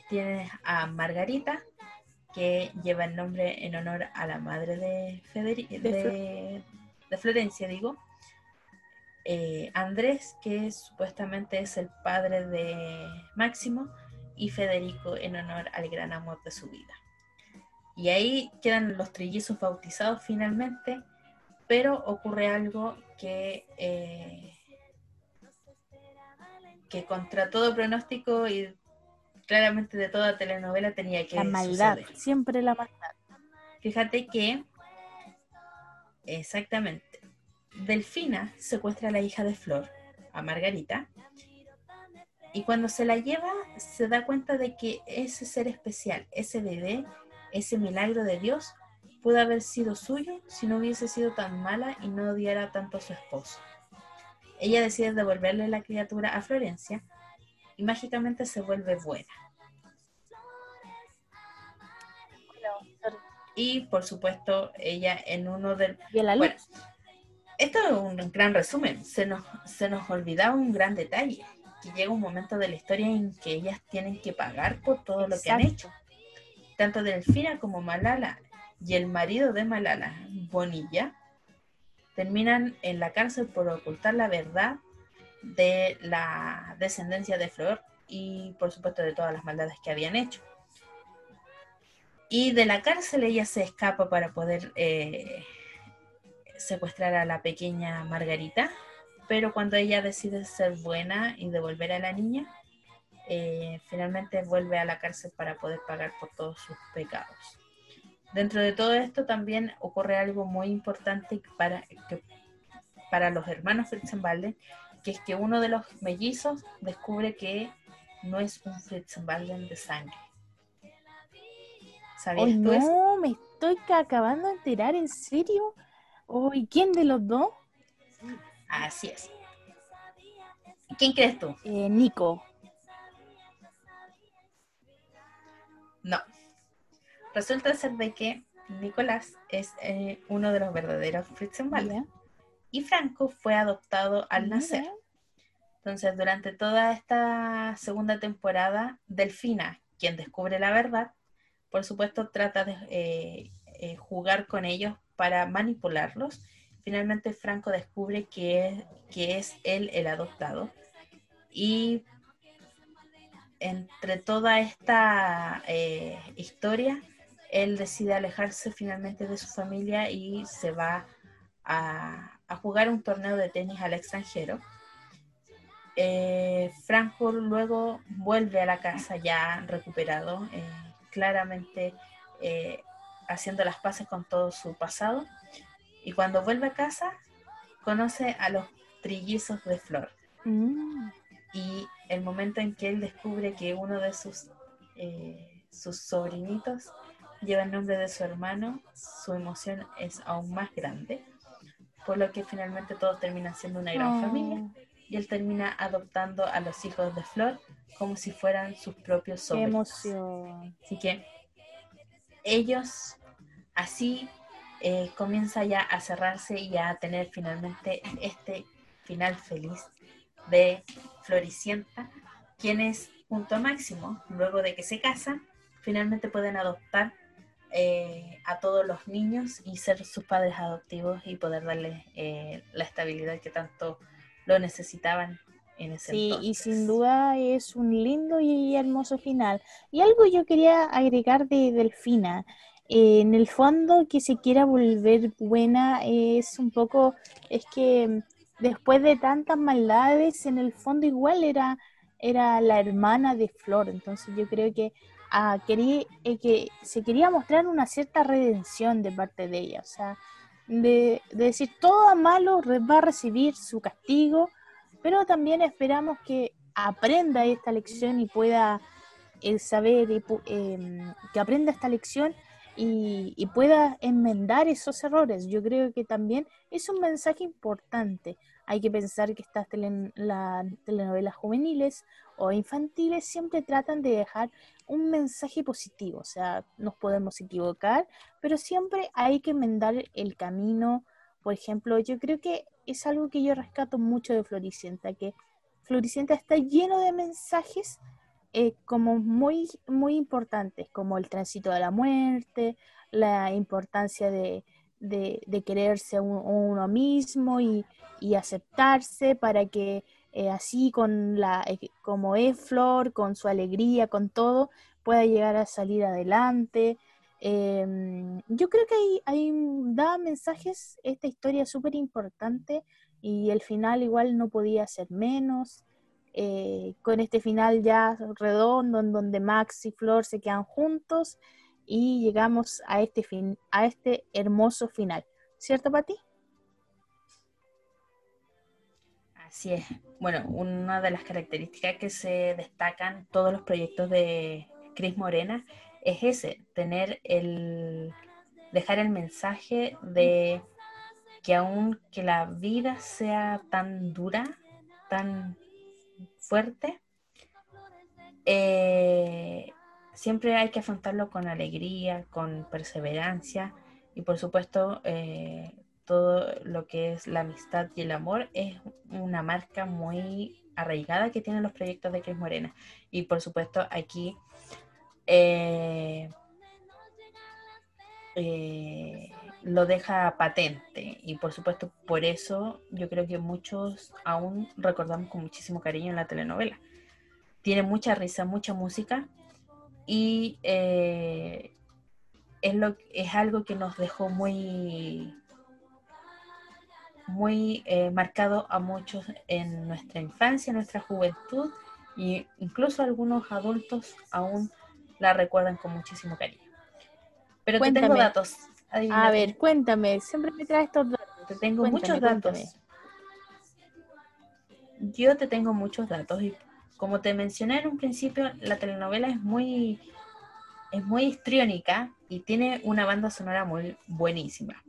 tienes a Margarita, que lleva el nombre en honor a la madre de, Federi- De de, de Florencia, digo. Eh, Andrés, que supuestamente es el padre de Máximo, y Federico en honor al gran amor de su vida. Y ahí quedan los trillizos bautizados finalmente, pero ocurre algo que, eh, que contra todo pronóstico y claramente de toda telenovela tenía que La maldad, suceder. siempre la maldad. Fíjate que, exactamente, Delfina secuestra a la hija de Flor, a Margarita, y cuando se la lleva se da cuenta de que ese ser especial, ese bebé, ese milagro de Dios, pudo haber sido suyo si no hubiese sido tan mala y no odiara tanto a su esposo. Ella decide devolverle la criatura a Florencia y mágicamente se vuelve buena. Y por supuesto, ella en uno del... Bueno, esto es un gran resumen. Se nos, se nos olvidaba un gran detalle, que llega un momento de la historia en que ellas tienen que pagar por todo lo que han hecho. Tanto Delfina como Malala y el marido de Malala, Bonilla, terminan en la cárcel por ocultar la verdad de la descendencia de Flor y por supuesto de todas las maldades que habían hecho. Y de la cárcel ella se escapa para poder eh, secuestrar a la pequeña Margarita, pero cuando ella decide ser buena y devolver a la niña, eh, finalmente vuelve a la cárcel para poder pagar por todos sus pecados. Dentro de todo esto también ocurre algo muy importante para, que, para los hermanos Fritzenbalden, que es que uno de los mellizos descubre que no es un Fritzenbalden de sangre. ¿Sabías tú no, me estoy acabando de enterar, ¿en serio? ¿Y quién de los dos? Así es. ¿Quién crees tú? Eh, Nico. No. Resulta ser de que Nicolás es eh, uno de los verdaderos Fritzenwalder. Y Franco fue adoptado al nacer. Entonces, durante toda esta segunda temporada, Delfina, quien descubre la verdad, por supuesto trata de eh, eh, jugar con ellos para manipularlos. Finalmente Franco descubre que es, que es él el adoptado. Y entre toda esta historia, él decide alejarse finalmente de su familia y se va a, jugar un torneo de tenis al extranjero. Eh, Frankfurt luego vuelve a la casa ya recuperado, eh, claramente eh, haciendo las paces con todo su pasado. Y cuando vuelve a casa, conoce a los trillizos de Flor. Mm. Y el momento en que él descubre que uno de sus, sus sobrinitos lleva el nombre de su hermano, su emoción es aún más grande, por lo que finalmente todos terminan siendo una gran familia y él termina adoptando a los hijos de Flor como si fueran sus propios sobrinos. emoción. Así que ellos así eh, comienza ya a cerrarse y a tener finalmente este final feliz de Floricienta, quienes junto a Máximo, luego de que se casan, finalmente pueden adoptar eh, a todos los niños y ser sus padres adoptivos y poder darles eh, la estabilidad que tanto lo necesitaban en ese Sí, y sin duda es un lindo y hermoso final. Y algo yo quería agregar de Delfina. Eh, en el fondo, que se quiera volver buena es un poco, es que después de tantas maldades, en el fondo igual era, era la hermana de Flor. Entonces yo creo que quería, eh, que se quería mostrar una cierta redención de parte de ella, o sea, de, decir todo malo va a recibir su castigo, pero también esperamos que aprenda esta lección y pueda el saber em, que aprenda esta lección y, pueda enmendar esos errores. Yo creo que también es un mensaje importante. Hay que pensar que estas las telenovelas juveniles o infantiles siempre tratan de dejar un mensaje positivo, o sea, nos podemos equivocar, pero siempre hay que enmendar el camino. Por ejemplo, yo creo que es algo que yo rescato mucho de Floricienta, que Floricienta está lleno de mensajes eh, como muy, muy importantes, como el tránsito de la muerte, la importancia de, de, quererse uno mismo y, aceptarse para que eh, así con la, eh, como es Flor, con su alegría, con todo, pueda llegar a salir adelante. Em, yo creo que hay, da mensajes, esta historia súper importante y el final igual no podía ser menos. Eh, con este final ya redondo en donde Max y Flor se quedan juntos y llegamos a este, fin, a este hermoso final. ¿Cierto, Pati? Así es. Bueno, una de las características que se destacan todos los proyectos de Cris Morena es ese, tener el, dejar el mensaje de que aunque la vida sea tan dura, tan fuerte, eh, siempre hay que afrontarlo con alegría, con perseverancia y por supuesto eh, todo lo que es la amistad y el amor es una marca muy arraigada que tienen los proyectos de Cris Morena. Y por supuesto aquí eh, eh, lo deja patente y por supuesto por eso yo creo que muchos aún recordamos con muchísimo cariño la telenovela. Tiene mucha risa, mucha música y eh, es, lo, es algo que nos dejó muy muy eh, marcado a muchos en nuestra infancia, en nuestra juventud e incluso algunos adultos aún la recuerdan con muchísimo cariño. Pero te tengo datos. A ver, cuéntame, siempre me traes estos datos. Te tengo muchos datos. Yo te tengo muchos datos y como te mencioné en un principio, la telenovela es muy es muy histriónica y tiene una banda sonora muy buenísima.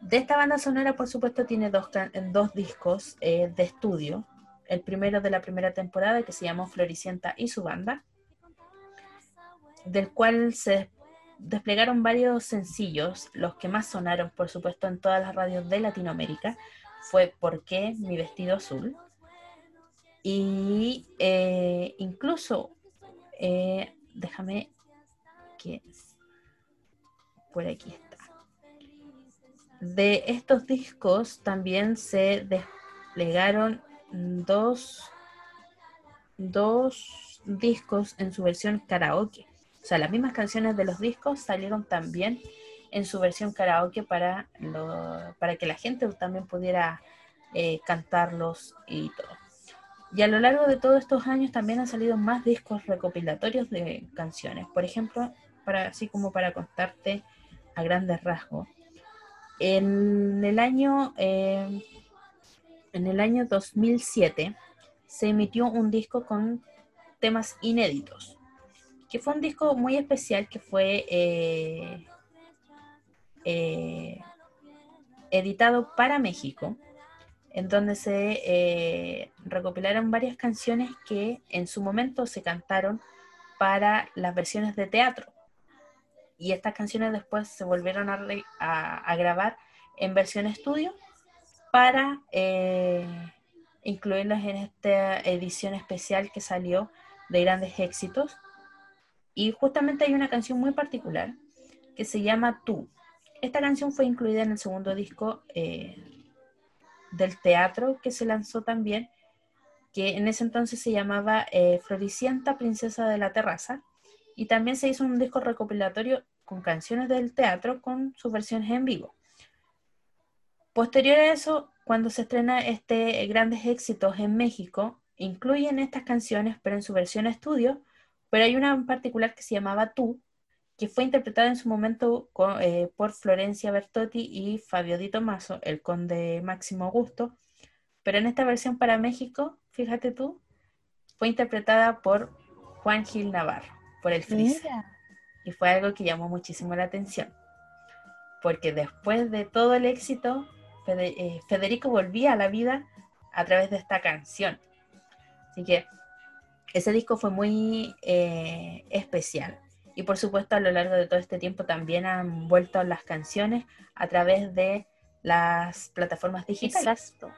De esta banda sonora, por supuesto, tiene dos, dos discos eh, de estudio. El primero de la primera temporada, que se llamó Floricienta y su banda, del cual se desplegaron varios sencillos. Los que más sonaron, por supuesto, en todas las radios de Latinoamérica fue ¿Por qué mi vestido azul? Y eh, incluso, eh, déjame que por aquí está de estos discos también se desplegaron dos, dos discos en su versión karaoke. O sea, las mismas canciones de los discos salieron también en su versión karaoke para, para que la gente también pudiera eh, cantarlos y todo. Y a lo largo de todos estos años también han salido más discos recopilatorios de canciones. Por ejemplo, para, así como para contarte a grandes rasgos, en el año, eh, en el año 2007 se emitió un disco con temas inéditos, que fue un disco muy especial que fue eh, eh, editado para México, en donde se recopilaron varias canciones que en su momento se cantaron para las versiones de teatro y estas canciones después se volvieron a, grabar en versión estudio para eh, incluirlas en esta edición especial que salió de grandes éxitos. Y justamente hay una canción muy particular que se llama Tú. Esta canción fue incluida en el segundo disco eh, del teatro que se lanzó también, que en ese entonces se llamaba eh, Floricienta, Princesa de la Terraza. Y también se hizo un disco recopilatorio con canciones del teatro con sus versiones en vivo. Posterior a eso, cuando se estrena este Grandes Éxitos en México, incluyen estas canciones, pero en su versión estudio, pero hay una en particular que se llamaba Tú, que fue interpretada en su momento eh, por Florencia Bertotti y Fabio Di Tomaso, el conde Máximo Augusto, pero en esta versión para México, fíjate tú, fue interpretada por Juan Gil Navarro, por el Freezer. Y fue algo que llamó muchísimo la atención, porque después de todo el éxito, eh, Federico volvía a la vida a través de esta canción. Así que ese disco fue muy eh, especial. Y por supuesto a lo largo de todo este tiempo también han vuelto las canciones a través de las plataformas digitales. Exacto.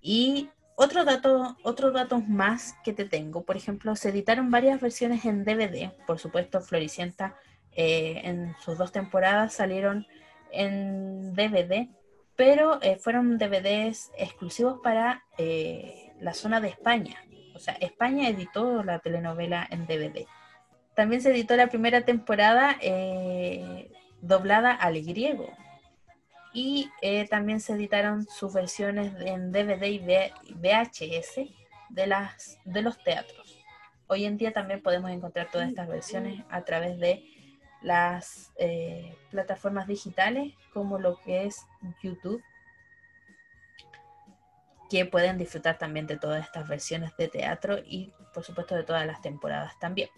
Y otro dato, otros datos más que te tengo, por ejemplo, se editaron varias versiones en DVD, por supuesto, Floricienta eh, en sus dos temporadas salieron en DVD, pero eh, fueron DVDs exclusivos para eh, la zona de España. O sea, España editó la telenovela en DVD. También se editó la primera temporada doblada al griego, y eh, también se editaron sus versiones en DVD y VHS de, las, de los teatros. Hoy en día también podemos encontrar todas estas versiones a través de las eh, plataformas digitales como lo que es YouTube, que pueden disfrutar también de todas estas versiones de teatro y por supuesto de todas las temporadas también.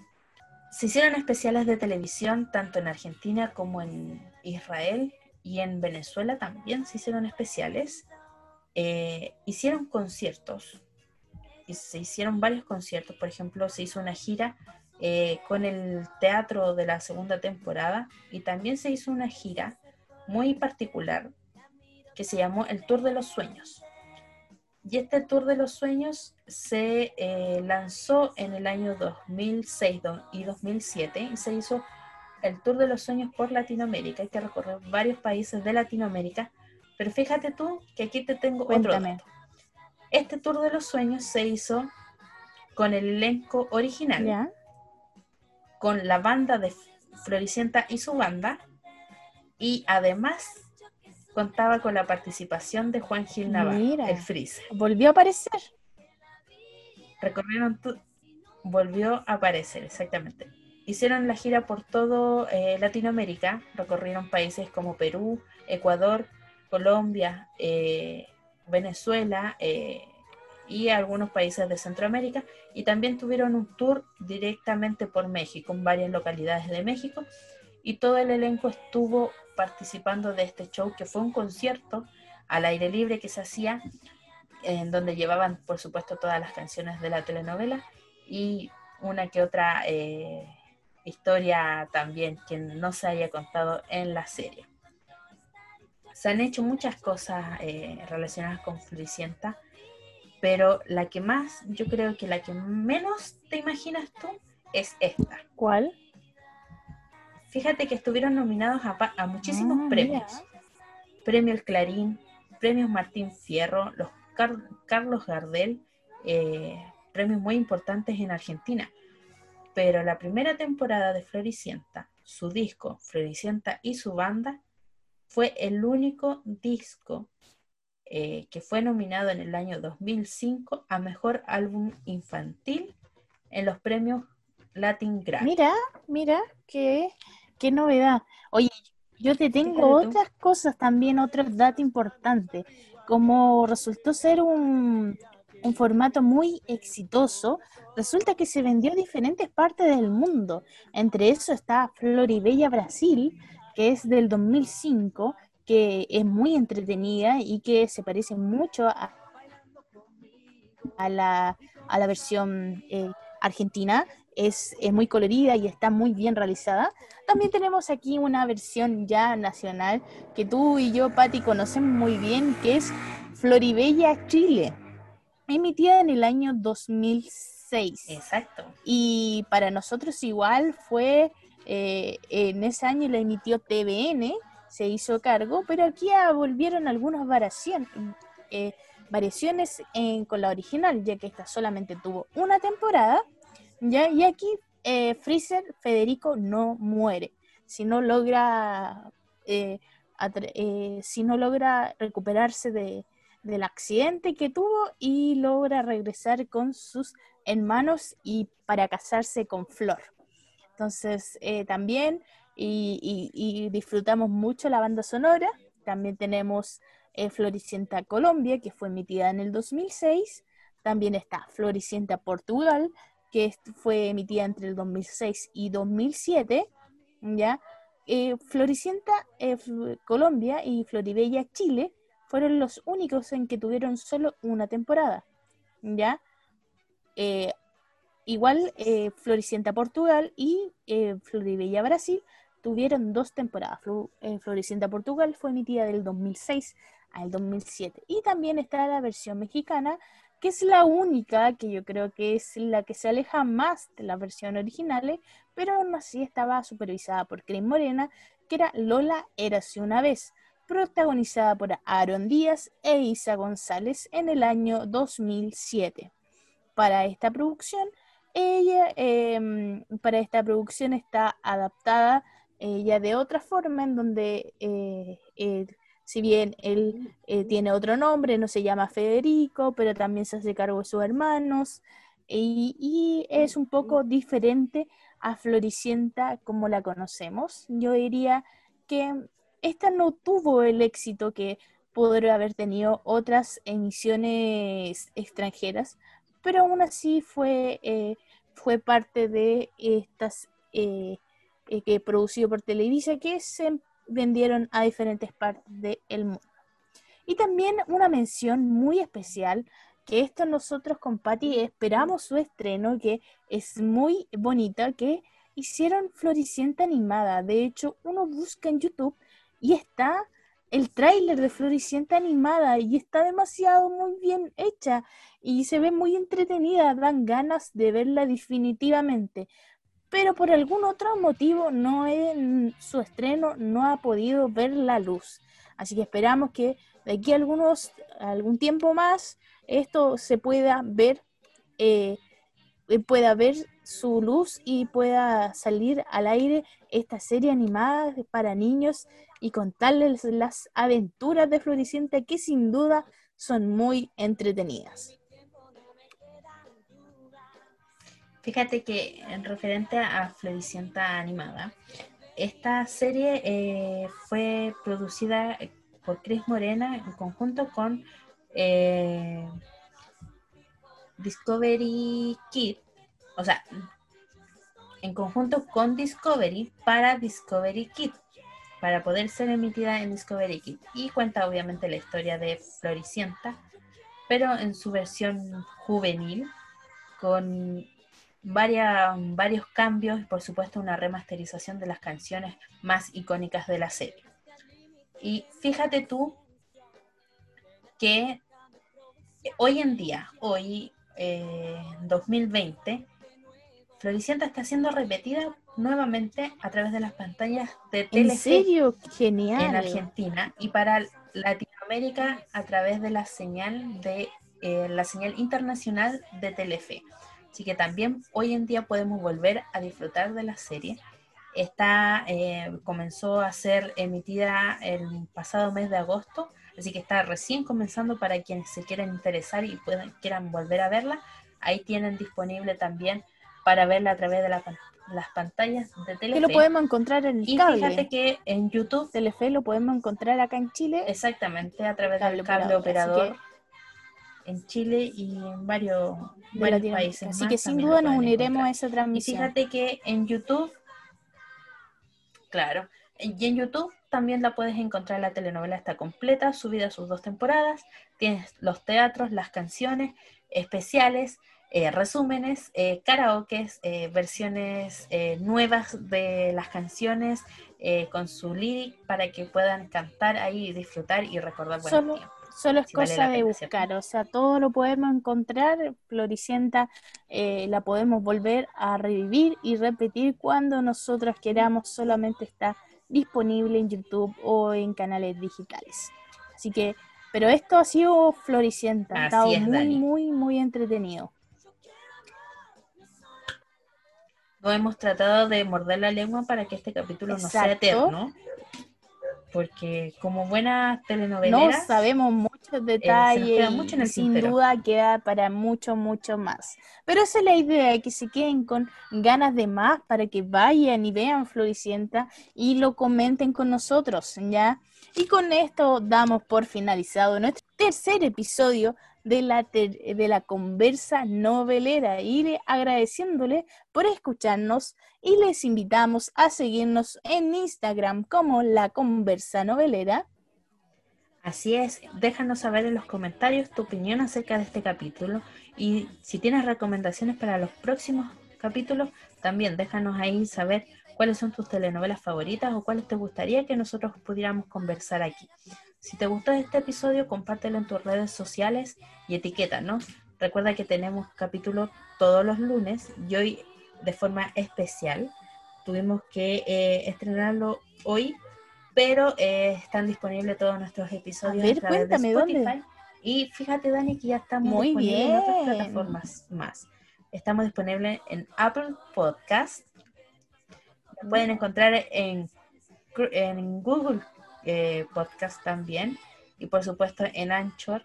Se hicieron especiales de televisión tanto en Argentina como en Israel y en Venezuela también se hicieron especiales. Eh, hicieron conciertos, y se hicieron varios conciertos, por ejemplo, se hizo una gira eh, con el teatro de la segunda temporada y también se hizo una gira muy particular que se llamó el Tour de los Sueños. Y este Tour de los Sueños se eh, lanzó en el año 2006 y 2007 y se hizo el Tour de los Sueños por Latinoamérica. Hay que recorrer varios países de Latinoamérica. Pero fíjate tú que aquí te tengo otro dato. Este Tour de los Sueños se hizo con el elenco original, con la banda de Floricienta y su banda, y además contaba con la participación de Juan Gil Navarro, el Freezer. Volvió a aparecer. Recorrieron, volvió a aparecer, exactamente. Hicieron la gira por todo eh, Latinoamérica, recorrieron países como Perú, Ecuador, Colombia, eh, Venezuela eh, y algunos países de Centroamérica, y también tuvieron un tour directamente por México, en varias localidades de México, y todo el elenco estuvo participando de este show, que fue un concierto al aire libre que se hacía, en donde llevaban, por supuesto, todas las canciones de la telenovela y una que otra historia también que no se haya contado en la serie. Se han hecho muchas cosas eh, relacionadas con Floricienta, pero la que más, yo creo que la que menos te imaginas tú es esta. ¿Cuál? Fíjate que estuvieron nominados a, muchísimos ah, premios. Premio El Clarín, Premios Martín Fierro, los Carlos Gardel, eh, premios muy importantes en Argentina pero la primera temporada de Floricienta, su disco Floricienta y su banda, fue el único disco eh, que fue nominado en el año 2005 a Mejor Álbum Infantil en los premios Latin Grammy. Mira, mira, qué, qué novedad. Oye, yo te tengo otras cosas también, otros datos importantes, como resultó ser un, un formato muy exitoso, resulta que se vendió a diferentes partes del mundo. Entre eso está Floribella Brasil, que es del 2005, que es muy entretenida y que se parece mucho a, a, la, versión eh, argentina. Es, es, muy colorida y está muy bien realizada. También tenemos aquí una versión ya nacional que tú y yo, Patti, conocemos muy bien, que es Floribella Chile emitida en el año 2006. Exacto. Y para nosotros igual fue, eh, en ese año la emitió TVN, se hizo cargo, pero aquí volvieron algunas variaciones, eh, variaciones con la original, ya que esta solamente tuvo una temporada, y aquí eh, Freezer Federico no muere, si no logra... si no logra recuperarse de, del accidente que tuvo y logra regresar con sus hermanos y para casarse con Flor. Entonces, eh, también, y, disfrutamos mucho la banda sonora. También tenemos eh, Floricienta Colombia, que fue emitida en el 2006. También está Floricienta Portugal, que fue emitida entre el 2006 y 2007. ¿ya? Eh, Floricienta Colombia y Floribella Chile fueron los únicos en que tuvieron solo una temporada. ¿Ya? Eh, igual eh, Floricienta Portugal y eh, Floribella Brasil tuvieron dos temporadas. Floricienta Portugal fue emitida del 2006 al 2007. Y también está la versión mexicana, que es la única que yo creo que es la que se aleja más de la versión original, pero aún así estaba supervisada por Cris Morena, que era Lola Érase una vez protagonizada por Aaron Díaz e Isa González en el año 2007. Para esta producción, ella, em, para esta producción está adaptada ella de otra forma, en donde eh, si bien él eh, tiene otro nombre, no se llama Federico, pero también se hace cargo de sus hermanos, y, es un poco diferente a Floricienta como la conocemos. Yo diría que esta no tuvo el éxito que podría haber tenido otras emisiones extranjeras, pero aún así fue, eh, fue parte de estas eh, que producido por Televisa que se vendieron a diferentes partes del mundo. Y también una mención muy especial que esto nosotros con Patty esperamos su estreno, que es muy bonita, que hicieron Floricienta animada. De hecho, uno busca en YouTube y está el tráiler de Floricienta animada y está demasiado muy bien hecha y se ve muy entretenida, dan ganas de verla definitivamente. Pero por algún otro motivo no su estreno no ha podido ver la luz. Así que esperamos que de aquí a algunos, algún tiempo más esto se pueda ver, eh, pueda ver su luz y pueda salir al aire esta serie animada para niños y contarles las aventuras de Floricienta que sin duda son muy entretenidas. Fíjate que en referente a Floricienta animada, esta serie eh, fue producida por Chris Morena en conjunto con eh, Discovery Kid, o sea, en conjunto con Discovery para Discovery Kid, para poder ser emitida en Discovery Kid. Y cuenta obviamente la historia de Floricienta, pero en su versión juvenil, con varios cambios y por supuesto una remasterización de las canciones más icónicas de la serie. Y fíjate tú que hoy en día, hoy eh, 2020, Floricienta está siendo repetida nuevamente a través de las pantallas de Telefe ¿En serio? Genial. en Argentina y para Latinoamérica a través de la señal de eh, la señal internacional de Telefe. Así que también hoy en día podemos volver a disfrutar de la serie. Esta eh, comenzó a ser emitida el pasado mes de agosto, así que está recién comenzando para quienes se quieran interesar y puedan, quieran volver a verla. Ahí tienen disponible también para verla a través de las pantallas de Telefe. Que lo podemos encontrar en el y fíjate que en YouTube Telefe lo podemos encontrar acá en Chile. Exactamente, a través del cable operador en Chile y en varios, países. Así que sin duda nos uniremos a esa transmisión. Y fíjate que en YouTube, claro, y en YouTube también la puedes encontrar, la telenovela está completa, subida a sus dos temporadas, tienes los teatros, las canciones especiales, eh, resúmenes, eh, karaokes, eh, versiones eh, nuevas de las canciones con su lyric para que puedan cantar ahí, y disfrutar y recordar buenos tiempos. Solo es cosa de buscar, o sea, todo lo podemos encontrar, Floricienta eh, la podemos volver a revivir y repetir cuando nosotros queramos, solamente está disponible en YouTube o en canales digitales. Así que, pero esto ha sido Floricienta, ha estado muy, muy, muy entretenido. No hemos tratado de morder la lengua para que este capítulo no sea eterno porque como buena telenovela no sabemos muchos eh, detalles mucho en sin duda queda para mucho mucho más. Pero esa es la idea que se queden con ganas de más para que vayan y vean Floricienta y lo comenten con nosotros ya y con esto damos por finalizado nuestro tercer episodio de la, de la conversa novelera. Iré agradeciéndole por escucharnos y les invitamos a seguirnos en Instagram como la conversa novelera. Así es, déjanos saber en los comentarios tu opinión acerca de este capítulo y si tienes recomendaciones para los próximos capítulos, también déjanos ahí saber cuáles son tus telenovelas favoritas o cuáles te gustaría que nosotros pudiéramos conversar aquí. Si te gustó este episodio, compártelo en tus redes sociales y etiquétanos. Recuerda que tenemos capítulo todos los lunes y hoy de forma especial tuvimos que eh, estrenarlo hoy, pero eh, están disponibles todos nuestros episodios a través de Spotify. Y fíjate, Dani, que ya estamos Muy disponibles en otras plataformas más. Estamos disponibles en Apple Podcast. pueden encontrar en, en Google eh, podcast también. Y por supuesto en Anchor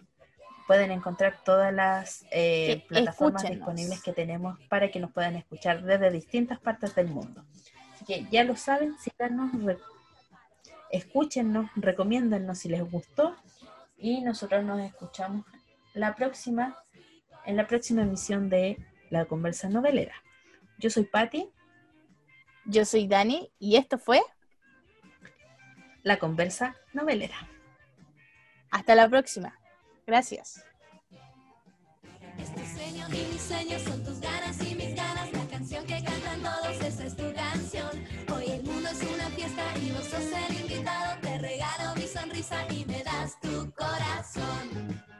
pueden encontrar todas las eh, plataformas disponibles que tenemos para que nos puedan escuchar desde distintas partes del mundo. Así que ya lo saben, síganos, escúchenos, recomiéndennos si les gustó y nosotros nos escuchamos la próxima, en la próxima emisión de La Conversa Novelera. Yo soy Patti. Yo soy Dani y esto fue La Conversa Novelera. Hasta la próxima. Gracias. Es tu sueño mi sueño, son tus ganas y mis ganas. La canción que cantan todos, esa es tu canción. Hoy el mundo es una fiesta y vos sos el invitado. Te regalo mi sonrisa y me das tu corazón.